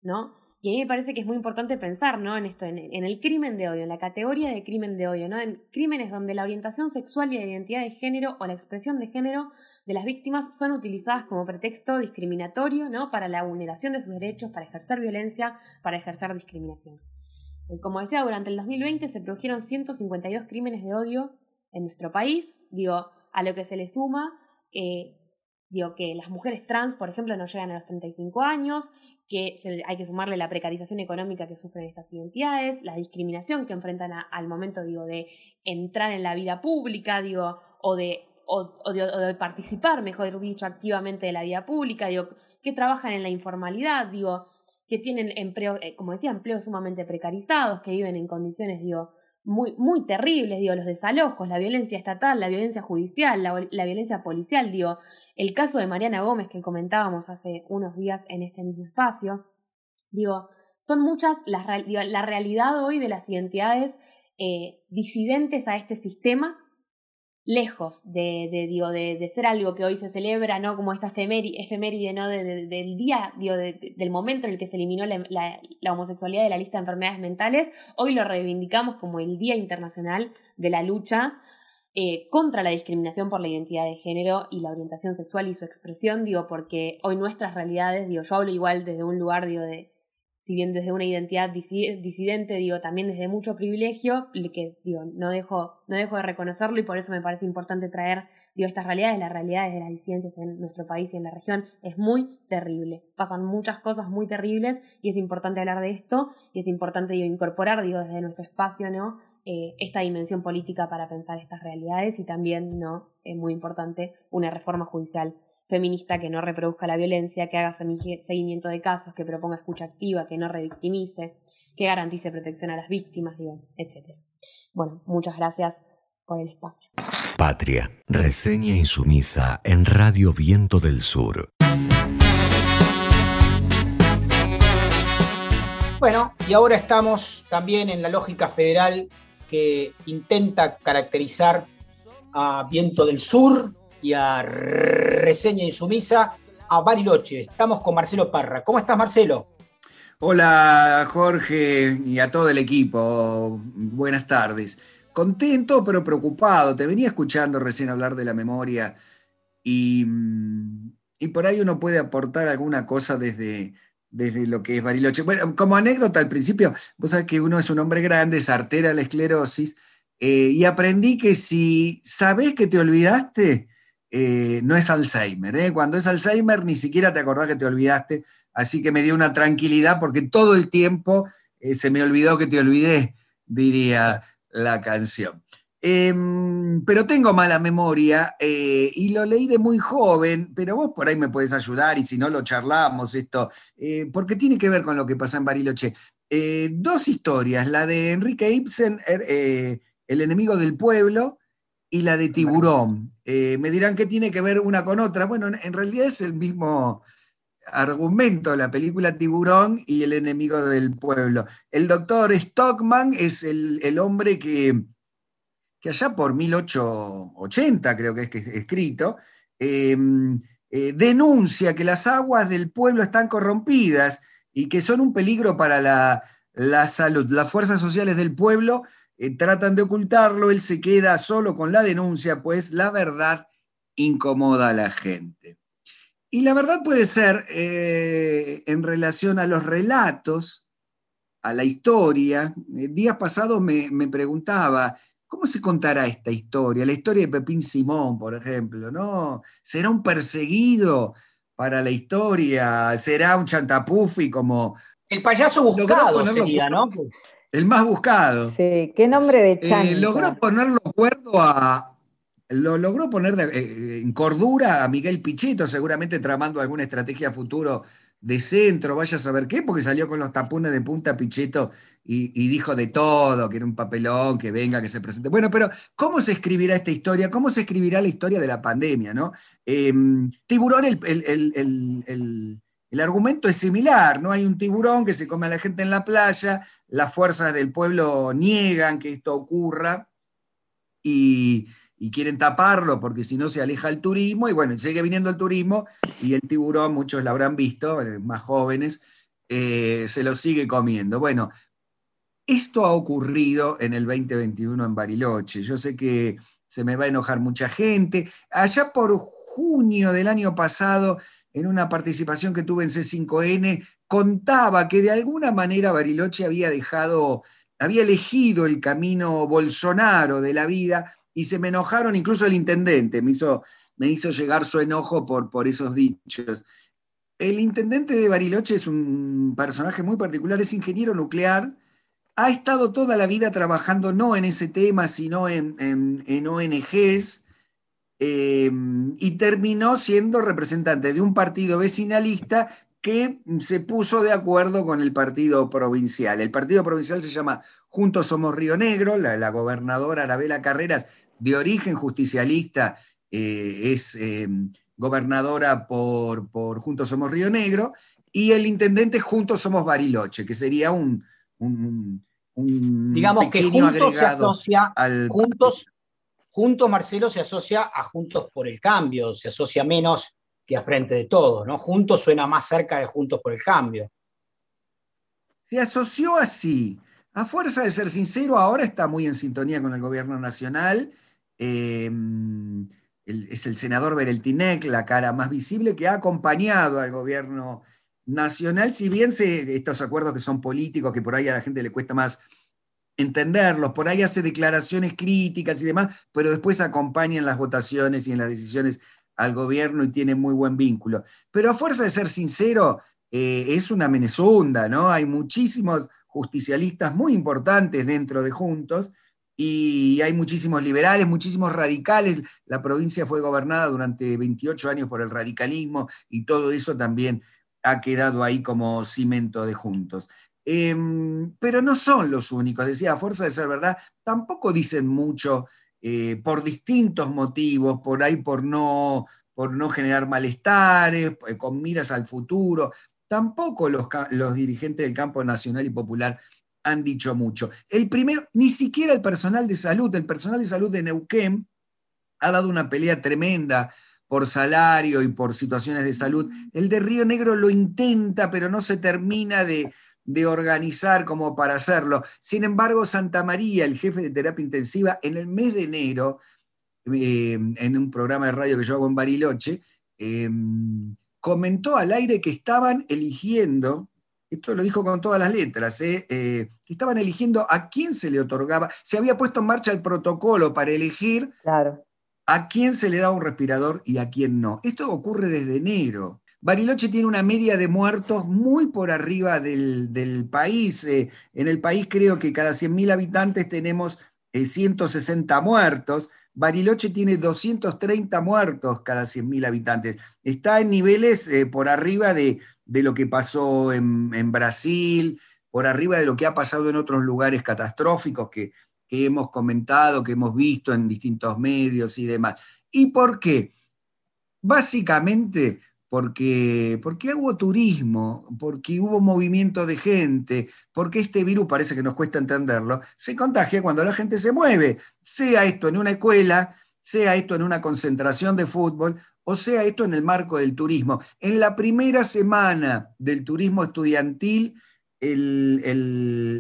¿no? Y a mí me parece que es muy importante pensar ¿no? en esto, en, el crimen de odio, en la categoría de crimen de odio, ¿no? en crímenes donde la orientación sexual y la identidad de género o la expresión de género de las víctimas son utilizadas como pretexto discriminatorio ¿no? para la vulneración de sus derechos, para ejercer violencia, para ejercer discriminación. Eh, como decía, durante el 2020 se produjeron 152 crímenes de odio en nuestro país, digo, a lo que se le suma eh, digo, que las mujeres trans, por ejemplo, no llegan a los 35 años, que hay que sumarle la precarización económica que sufren estas identidades, la discriminación que enfrentan al momento, digo, de entrar en la vida pública, digo, o de, o, de, participar, mejor dicho, activamente de la vida pública, digo, que trabajan en la informalidad, digo, que tienen empleo, eh, como decía, empleos sumamente precarizados, que viven en condiciones, digo, muy, muy terribles, digo, los desalojos, la violencia estatal, la violencia judicial, la, violencia policial, digo, el caso de Mariana Gómez que comentábamos hace unos días en este mismo espacio, digo, son muchas las, la realidad hoy de las identidades eh, disidentes a este sistema lejos de, de, digo, de, de, ser algo que hoy se celebra, ¿no? Como esta efeméride, ¿no? del día, digo, del momento en el que se eliminó la, la, homosexualidad de la lista de enfermedades mentales, hoy lo reivindicamos como el Día Internacional de la Lucha eh, contra la discriminación por la identidad de género y la orientación sexual y su expresión, digo, porque hoy nuestras realidades, digo, yo hablo igual desde un lugar, digo, de, si bien desde una identidad disidente, digo, también desde mucho privilegio, que digo, no dejo, no dejo de reconocerlo y por eso me parece importante traer digo, estas realidades, las realidades de las ciencias en nuestro país y en la región, es muy terrible. Pasan muchas cosas muy terribles y es importante hablar de esto y es importante digo, incorporar digo, desde nuestro espacio ¿no? Eh, esta dimensión política para pensar estas realidades y también, ¿no? es muy importante, una reforma judicial feminista que no reproduzca la violencia, que haga seguimiento de casos, que proponga escucha activa, que no revictimice, que garantice protección a las víctimas, digo, etc. Bueno, muchas gracias por el espacio. Patria, reseña insumisa en Radio Viento del Sur. Bueno, y ahora estamos también en la lógica federal que intenta caracterizar a Viento del Sur y a Reseña Insumisa a Bariloche. Estamos con Marcelo Parra. ¿Cómo estás, Marcelo? Hola, Jorge, y a todo el equipo. Buenas tardes. Contento, pero preocupado. Te venía escuchando recién hablar de la memoria y, y por ahí uno puede aportar alguna cosa desde, desde lo que es Bariloche. Bueno, como anécdota al principio, vos sabés que uno es un hombre grande, sartera la esclerosis, eh, y aprendí que si sabés que te olvidaste, eh, no es Alzheimer. ¿eh? Cuando es Alzheimer ni siquiera te acordás que te olvidaste, así que me dio una tranquilidad porque todo el tiempo eh, se me olvidó que te olvidé, diría la canción. Em, pero tengo mala memoria y lo leí de muy joven, pero vos por ahí me puedes ayudar y si no lo charlamos esto, porque tiene que ver con lo que pasa en Bariloche. dos historias, la de Enrique Ibsen, er, El enemigo del pueblo, y la de tiburón. Eh, me dirán qué tiene que ver una con otra. Bueno, en realidad es el mismo argumento, la película Tiburón y el enemigo del pueblo. El doctor Stockman es el, hombre que, que, allá por 1880, creo que es que es escrito, em, eh, denuncia que las aguas del pueblo están corrompidas y que son un peligro para la, la salud. Las fuerzas sociales del pueblo eh, tratan de ocultarlo, él se queda solo con la denuncia, pues la verdad incomoda a la gente. Y la verdad puede ser eh, en relación a los relatos, a la historia. El eh, día pasado me, preguntaba, ¿cómo se contará esta historia? La historia de Pepín Simón, por ejemplo, ¿no? ¿Será un perseguido para la historia? ¿Será un chantapufi como... El payaso buscado sería, ¿no? El más buscado. Sí, qué nombre de. Eh, logró ponerlo acuerdo a. Lo logró poner eh, en cordura a Miguel Pichetto, seguramente tramando alguna estrategia futuro de centro, vaya a saber qué, porque salió con los tapones de punta Pichetto y, dijo de todo, que era un papelón, que venga, que se presente. Bueno, pero ¿cómo se escribirá esta historia? ¿Cómo se escribirá la historia de la pandemia? ¿no? Em, tiburón, el, el el argumento es similar, ¿no? Hay un tiburón que se come a la gente en la playa, las fuerzas del pueblo niegan que esto ocurra y, quieren taparlo porque si no se aleja el turismo, y bueno, sigue viniendo el turismo y el tiburón, muchos lo habrán visto, eh, más jóvenes, eh, se lo sigue comiendo. Bueno, esto ha ocurrido en el 2021 en Bariloche. Yo sé que se me va a enojar mucha gente. Allá por junio del año pasado en una participación que tuve en C5N, contaba que de alguna manera Bariloche había dejado, había elegido el camino Bolsonaro de la vida y se me enojaron, incluso el intendente me hizo, me hizo llegar su enojo por, por esos dichos. El intendente de Bariloche es un personaje muy particular, es ingeniero nuclear, ha estado toda la vida trabajando no en ese tema, sino en, en, en ONGs, Em, y terminó siendo representante de un partido vecinalista que se puso de acuerdo con el partido provincial. El partido provincial se llama Juntos Somos Río Negro, la, gobernadora Arabela Carreras, de origen justicialista, eh, es em, gobernadora por, por, Juntos Somos Río Negro, y el intendente Juntos Somos Bariloche, que sería un... Digamos que Juntos se asocia, al, Juntos Juntos, Marcelo, se asocia a Juntos por el Cambio, se asocia menos que a Frente de Todos, ¿no? Juntos suena más cerca de Juntos por el Cambio. Se asoció así. A fuerza de ser sincero, ahora está muy en sintonía con el gobierno nacional. Em, es el senador Bereltinec, la cara más visible, que ha acompañado al gobierno nacional, si bien se, estos acuerdos que son políticos, que por ahí a la gente le cuesta más entenderlos, por ahí hace declaraciones críticas y demás, pero después acompaña en las votaciones y en las decisiones al gobierno y tiene muy buen vínculo. Pero a fuerza de ser sincero, eh, es una menezunda, ¿no? Hay muchísimos justicialistas muy importantes dentro de Juntos y hay muchísimos liberales, muchísimos radicales. La provincia fue gobernada durante 28 años por el radicalismo y todo eso también ha quedado ahí como cimento de Juntos. Em, pero no son los únicos, decía, a fuerza de ser verdad, tampoco dicen mucho eh, por distintos motivos, por ahí por no, por no generar malestares, eh, con miras al futuro. Tampoco los, los dirigentes del campo nacional y popular han dicho mucho. El primero, ni siquiera el personal de salud, el personal de salud de Neuquén ha dado una pelea tremenda por salario y por situaciones de salud. El de Río Negro lo intenta, pero no se termina de, de organizar como para hacerlo. Sin embargo, Santa María, el jefe de terapia intensiva, en el mes de enero, eh, en un programa de radio que yo hago en Bariloche, em, comentó al aire que estaban eligiendo, esto lo dijo con todas las letras, eh, eh, que estaban eligiendo a quién se le otorgaba, se había puesto en marcha el protocolo para elegir a quién se le daba un respirador y a quién no. Esto ocurre desde enero. Bariloche tiene una media de muertos muy por arriba del, país. Eh, en el país creo que cada 100.000 habitantes tenemos 160 eh, muertos. Bariloche tiene 230 muertos cada 100.000 habitantes. Está en niveles eh, por arriba de, lo que pasó en, en, Brasil, por arriba de lo que ha pasado en otros lugares catastróficos que, que hemos comentado, que hemos visto en distintos medios y demás. ¿Y por qué? Básicamente porque, porque hubo turismo, porque hubo movimiento de gente, porque este virus parece que nos cuesta entenderlo, se contagia cuando la gente se mueve, sea esto en una escuela, sea esto en una concentración de fútbol o sea esto en el marco del turismo. En la primera semana del turismo estudiantil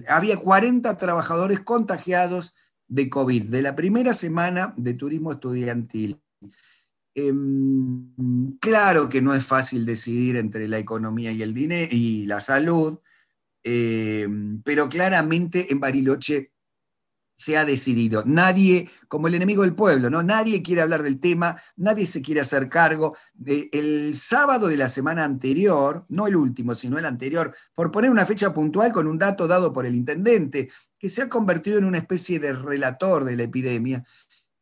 había 40 trabajadores contagiados de COVID, de la primera semana de turismo estudiantil. Em, claro que no es fácil decidir entre la economía y el dinero y la salud, em, pero claramente en Bariloche se ha decidido. Nadie, como el enemigo del pueblo, ¿no? Nadie quiere hablar del tema, nadie se quiere hacer cargo. el sábado de la semana anterior, no el último, sino el anterior, por poner una fecha puntual con un dato dado por el intendente, que se ha convertido en una especie de relator de la epidemia,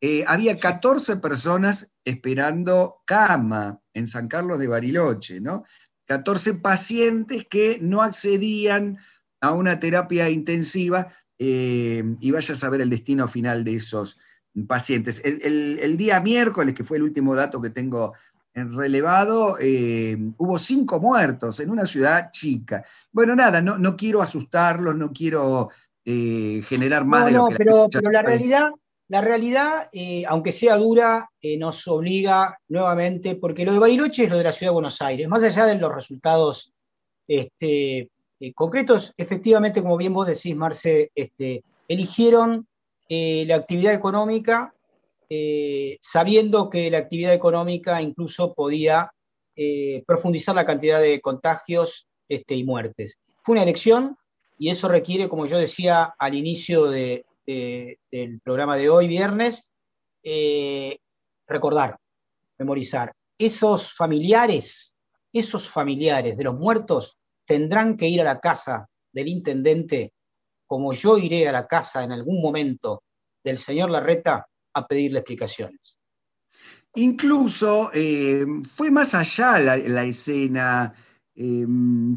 eh, había 14 personas esperando cama en San Carlos de Bariloche, ¿no? 14 pacientes que no accedían a una terapia intensiva eh, y vaya a saber el destino final de esos pacientes. El, día miércoles, que fue el último dato que tengo relevado, eh, hubo cinco muertos en una ciudad chica. Bueno, nada, no, no quiero asustarlos, no quiero generar más de lo que pero, pero la realidad la realidad, eh, aunque sea dura, eh, nos obliga nuevamente, porque lo de Bariloche es lo de la ciudad de Buenos Aires, más allá de los resultados este, eh, concretos, efectivamente, como bien vos decís, Marce, este, eligieron la actividad económica sabiendo que la actividad económica incluso podía profundizar la cantidad de contagios este, y muertes. Fue una elección y eso requiere, como yo decía al inicio de, del programa de hoy, viernes, eh, recordar, memorizar. Esos familiares, esos familiares de los muertos tendrán que ir a la casa del intendente, como yo iré a la casa en algún momento del señor Larreta a pedirle explicaciones. Incluso eh, fue más allá la, escena, eh,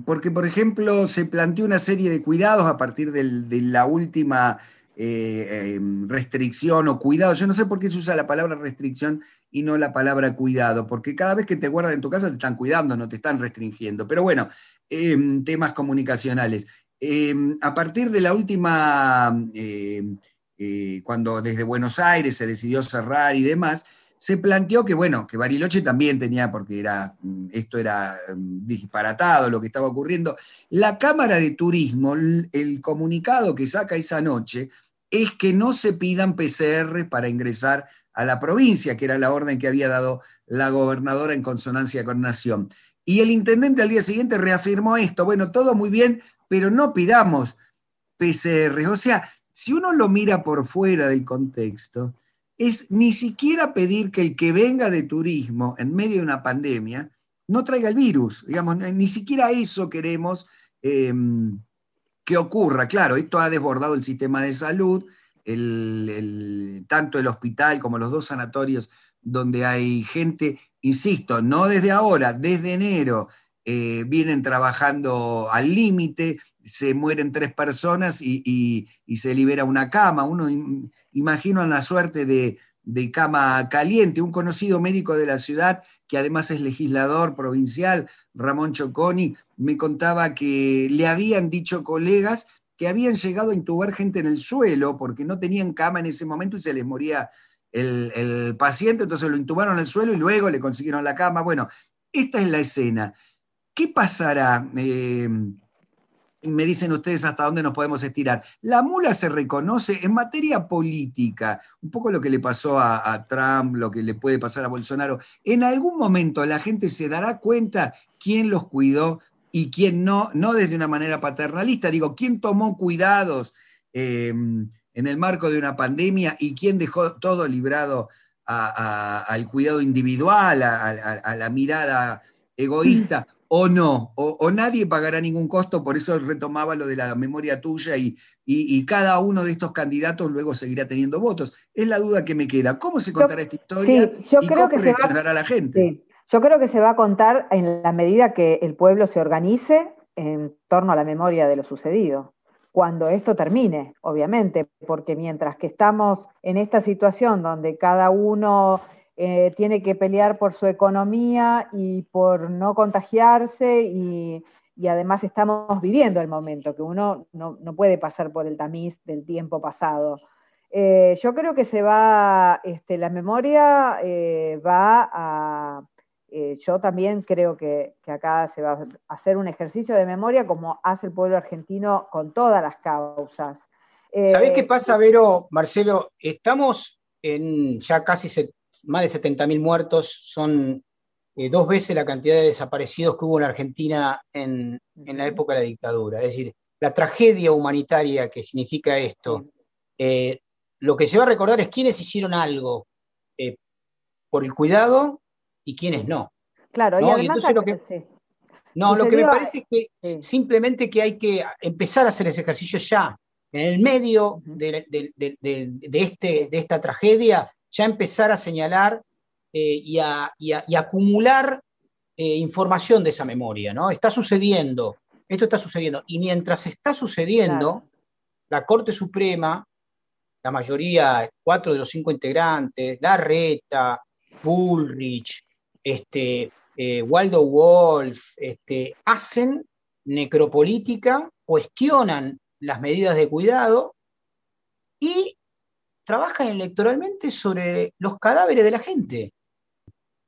porque por ejemplo se planteó una serie de cuidados a partir de la última eh, em, restricción o cuidado. Yo no sé por qué se usa la palabra restricción y no la palabra cuidado, porque cada vez que te guardan en tu casa te están cuidando, no te están restringiendo. Pero bueno, em, temas comunicacionales. Em, a partir de la última, eh, cuando desde Buenos Aires se decidió cerrar y demás, se planteó que, bueno, que Bariloche también tenía, porque era, mm, esto era disparatado lo que estaba ocurriendo. La Cámara de Turismo, el comunicado que saca esa noche, es que no se pidan PCR para ingresar a la provincia, que era la orden que había dado la gobernadora en consonancia con Nación. Y el intendente al día siguiente reafirmó esto, bueno, todo muy bien, pero no pidamos PCR. O sea, si uno lo mira por fuera del contexto, es ni siquiera pedir que el que venga de turismo en medio de una pandemia no traiga el virus. Digamos, ni siquiera eso queremos em, que ocurra. Claro, esto ha desbordado el sistema de salud, tanto el hospital como los dos sanatorios donde hay gente, insisto, no desde ahora, desde enero, eh, vienen trabajando al límite, se mueren tres personas y, se libera una cama. Uno imagina la suerte de, cama caliente. Un conocido médico de la ciudad, que además es legislador provincial, Ramón Choconi, me contaba que le habían dicho colegas que habían llegado a intubar gente en el suelo porque no tenían cama en ese momento y se les moría el, paciente, entonces lo intubaron en el suelo y luego le consiguieron la cama. Bueno, esta es la escena. ¿Qué pasará? Eh, me dicen ustedes hasta dónde nos podemos estirar. La mula se reconoce en materia política, un poco lo que le pasó a, Trump, lo que le puede pasar a Bolsonaro. En algún momento la gente se dará cuenta quién los cuidó y quién no, no desde una manera paternalista, digo, quién tomó cuidados em, en el marco de una pandemia y quién dejó todo librado al cuidado individual, a la mirada egoísta o no, o, nadie pagará ningún costo, por eso retomaba lo de la memoria tuya y, y, cada uno de estos candidatos luego seguirá teniendo votos. Es la duda que me queda. ¿Cómo se contará esta historia yo y creo cómo que reaccionará la gente? Yo creo que se va a contar en la medida que el pueblo se organice en torno a la memoria de lo sucedido. Cuando esto termine, obviamente, porque mientras que estamos en esta situación donde cada uno eh, tiene que pelear por su economía y por no contagiarse y, además estamos viviendo el momento, que uno no, puede pasar por el tamiz del tiempo pasado. Eh, yo creo que se va, este, la memoria eh, va a, yo también creo que, que, acá se va a hacer un ejercicio de memoria como hace el pueblo argentino con todas las causas. ¿Sabés qué pasa, Vero, Marcelo? Estamos en ya casi más de 70.000 muertos, son eh, dos veces la cantidad de desaparecidos que hubo en Argentina en, la época de la dictadura. Es decir, la tragedia humanitaria que significa esto, eh, lo que se va a recordar es quiénes hicieron algo eh, por el cuidado y quiénes no. Claro, y además lo que, no, lo que me parece es que simplemente que hay que empezar a hacer ese ejercicio ya, en el medio de, este, de esta tragedia, ya empezar a señalar eh, y, a, acumular eh, información de esa memoria, ¿no? Está sucediendo, esto está sucediendo. Y mientras está sucediendo, la Corte Suprema, la mayoría, cuatro de los cinco integrantes, Larreta, Bullrich, este, eh, Waldo Wolf, este, hacen necropolítica, cuestionan las medidas de cuidado y trabajan electoralmente sobre los cadáveres de la gente.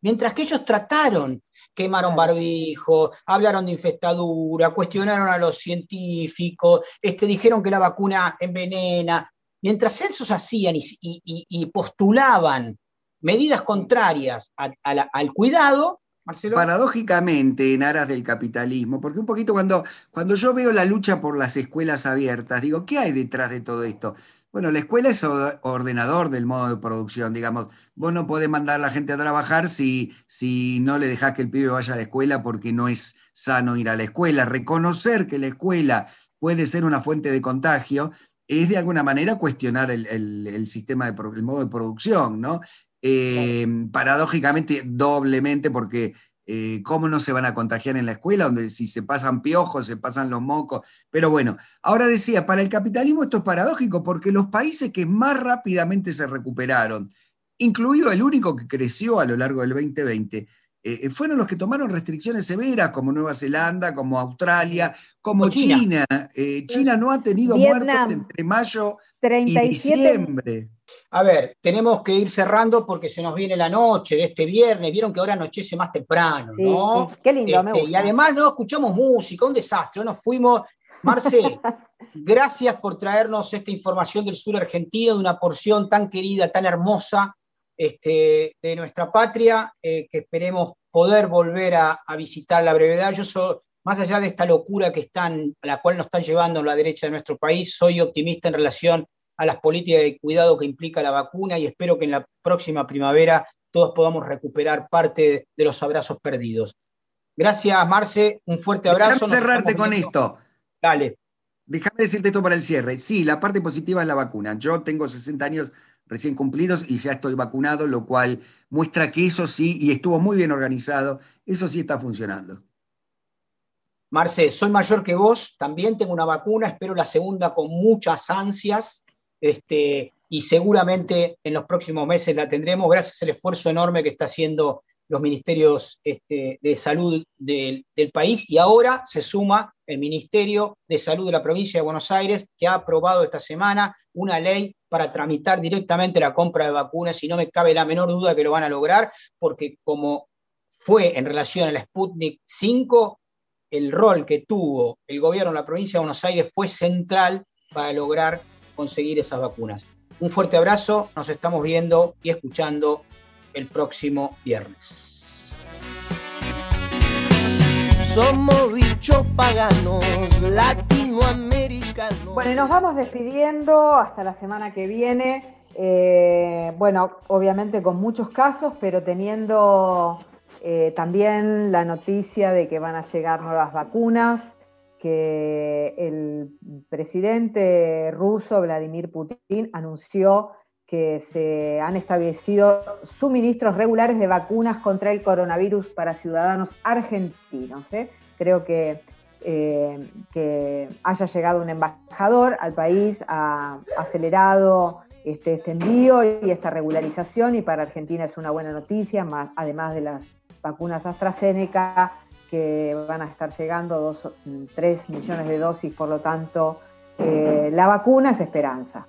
Mientras que ellos trataron, quemaron barbijo, hablaron de infestadura, cuestionaron a los científicos, este, dijeron que la vacuna envenena. Mientras esos hacían y, postulaban medidas contrarias al cuidado, Paradójicamente, en aras del capitalismo, porque un poquito cuando, cuando yo veo la lucha por las escuelas abiertas, digo, ¿qué hay detrás de todo esto? Bueno, la escuela es ordenador del modo de producción, digamos. Vos no podés mandar a la gente a trabajar si, si no le dejás que el pibe vaya a la escuela porque no es sano ir a la escuela. Reconocer que la escuela puede ser una fuente de contagio es de alguna manera cuestionar el, sistema, de, el modo de producción, ¿no? Eh, paradójicamente, doblemente, porque eh, cómo no se van a contagiar en la escuela, donde si se pasan piojos, se pasan los mocos. Pero bueno, ahora decía, para el capitalismo esto es paradójico porque los países que más rápidamente se recuperaron, incluido el único que creció a lo largo del 2020, eh, fueron los que tomaron restricciones severas, como Nueva Zelanda, como Australia, como China. China. no ha tenido muertos entre mayo y diciembre. A ver, tenemos que ir cerrando porque se nos viene la noche de este viernes. Vieron que ahora anochece más temprano, ¿no? qué lindo, me este, Y además no escuchamos música, un desastre. Nos fuimos. Marcel, (laughs) gracias por traernos esta información del sur argentino, de una porción tan querida, tan hermosa este, de nuestra patria, eh, que esperemos poder volver a, visitar la brevedad. Yo soy, más allá de esta locura que están, a la cual nos están llevando la derecha de nuestro país, soy optimista en relación a las políticas de cuidado que implica la vacuna y espero que en la próxima primavera todos podamos recuperar parte de los abrazos perdidos. Gracias, Marce, un fuerte abrazo. Déjame cerrarte con esto. Dale. Déjame decirte esto para el cierre. Sí, la parte positiva es la vacuna. Yo tengo 60 años recién cumplidos y ya estoy vacunado, lo cual muestra que eso sí, y estuvo muy bien organizado, eso sí está funcionando. Marce, soy mayor que vos, también tengo una vacuna, espero la segunda con muchas ansias, este, y seguramente en los próximos meses la tendremos, gracias al esfuerzo enorme que está haciendo los ministerios este, de salud del, del, país, y ahora se suma el Ministerio de Salud de la provincia de Buenos Aires, que ha aprobado esta semana una ley para tramitar directamente la compra de vacunas, y no me cabe la menor duda que lo van a lograr, porque como fue en relación a la Sputnik 5, el rol que tuvo el gobierno de la provincia de Buenos Aires fue central para lograr conseguir esas vacunas. Un fuerte abrazo, nos estamos viendo y escuchando el próximo viernes. Somos bichos paganos, latinoamericanos. Bueno, y nos vamos despidiendo hasta la semana que viene. Eh, bueno, obviamente con muchos casos, pero teniendo eh, también la noticia de que van a llegar nuevas vacunas, que el presidente ruso Vladimir Putin anunció que se han establecido suministros regulares de vacunas contra el coronavirus para ciudadanos argentinos. ¿eh? Creo que, eh, que haya llegado un embajador al país ha acelerado este, este envío y esta regularización y para Argentina es una buena noticia, más, además de las vacunas AstraZeneca que van a estar llegando, dos, 3 millones de dosis, por lo tanto, eh, la vacuna es esperanza.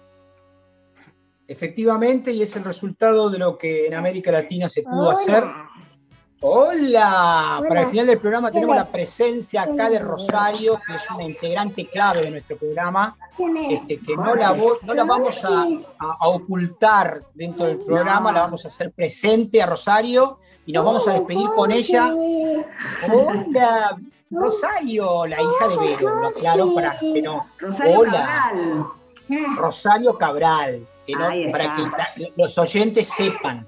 Efectivamente, y es el resultado de lo que en América Latina se pudo hacer. Hola, para el final del programa tenemos la presencia acá de Rosario, que es una integrante clave de nuestro programa, este, que no la, no la vamos a, a, ocultar dentro del programa, la vamos a hacer presente a Rosario y nos vamos a despedir con ella. Hola, Rosario, la hija de Vero, lo aclaro para que no. Hola. Rosario Cabral para que los oyentes sepan.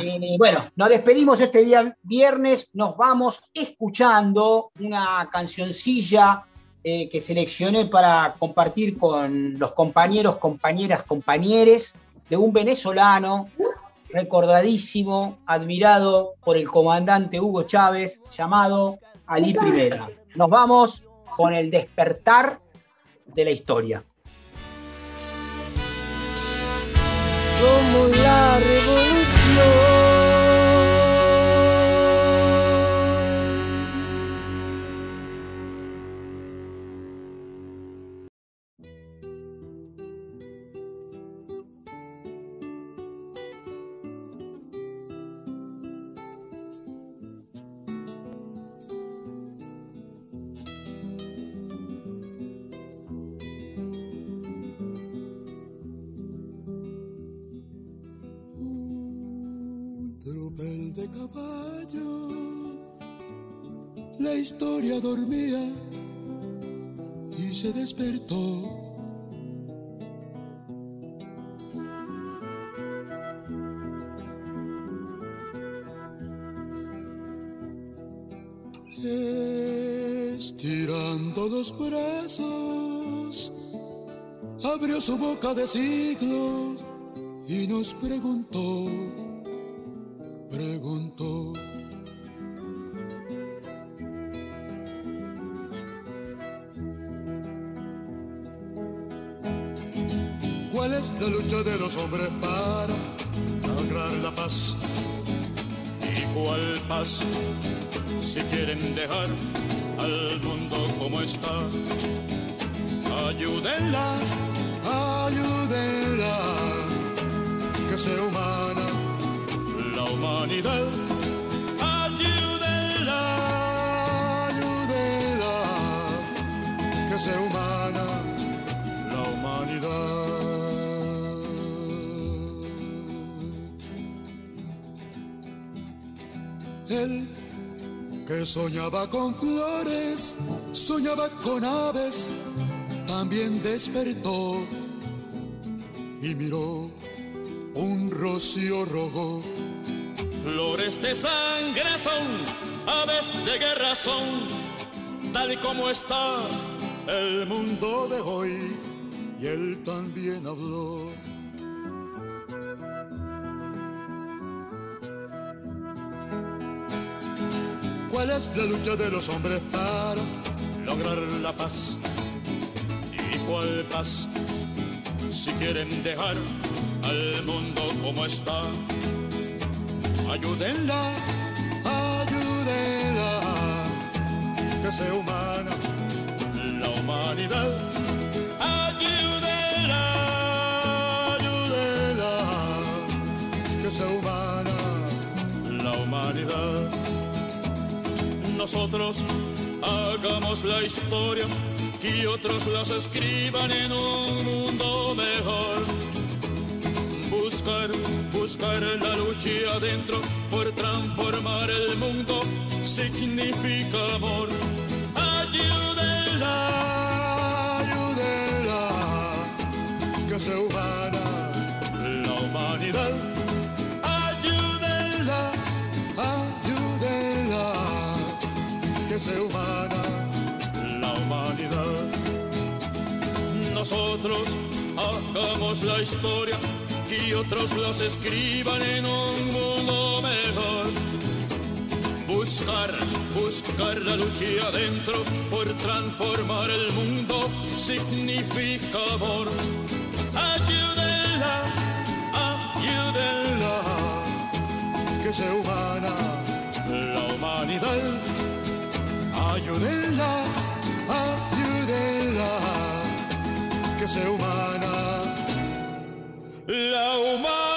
Eh, bueno, nos despedimos este día viernes, nos vamos escuchando una cancioncilla eh, que seleccioné para compartir con los compañeros, compañeras, compañeres de un venezolano recordadísimo, admirado por el comandante Hugo Chávez, llamado Ali Primera. Nos vamos con el despertar de la historia. Como la revolución. Historia dormía y se despertó. Estirando los brazos, abrió su boca de siglos y nos preguntó, preguntó. Soñaba con flores, soñaba con aves, también despertó y miró, un rocío rogó. Flores de sangre son, aves de guerra son, tal como está el mundo de hoy. Y él también habló. Es la lucha de los hombres para lograr la paz? ¿Y cuál paz? Si quieren dejar al mundo como está, ayúdenla, ayúdenla, que sea humana la humanidad. Nosotros hagamos la historia y otros las escriban en un mundo mejor. Buscar, buscar la lucha adentro por transformar el mundo significa amor. Ayúdenla, ayúdenla, que sea humana la humanidad. Sea humana la humanidad. Nosotros hagamos la historia y otros las escriban en un mundo mejor. Buscar, buscar la lucha adentro por transformar el mundo significa amor. Ayúdenla, ayúdenla, que sea humana la humanidad. Ayúdenla, ayúdenla, que sea humana, la humana.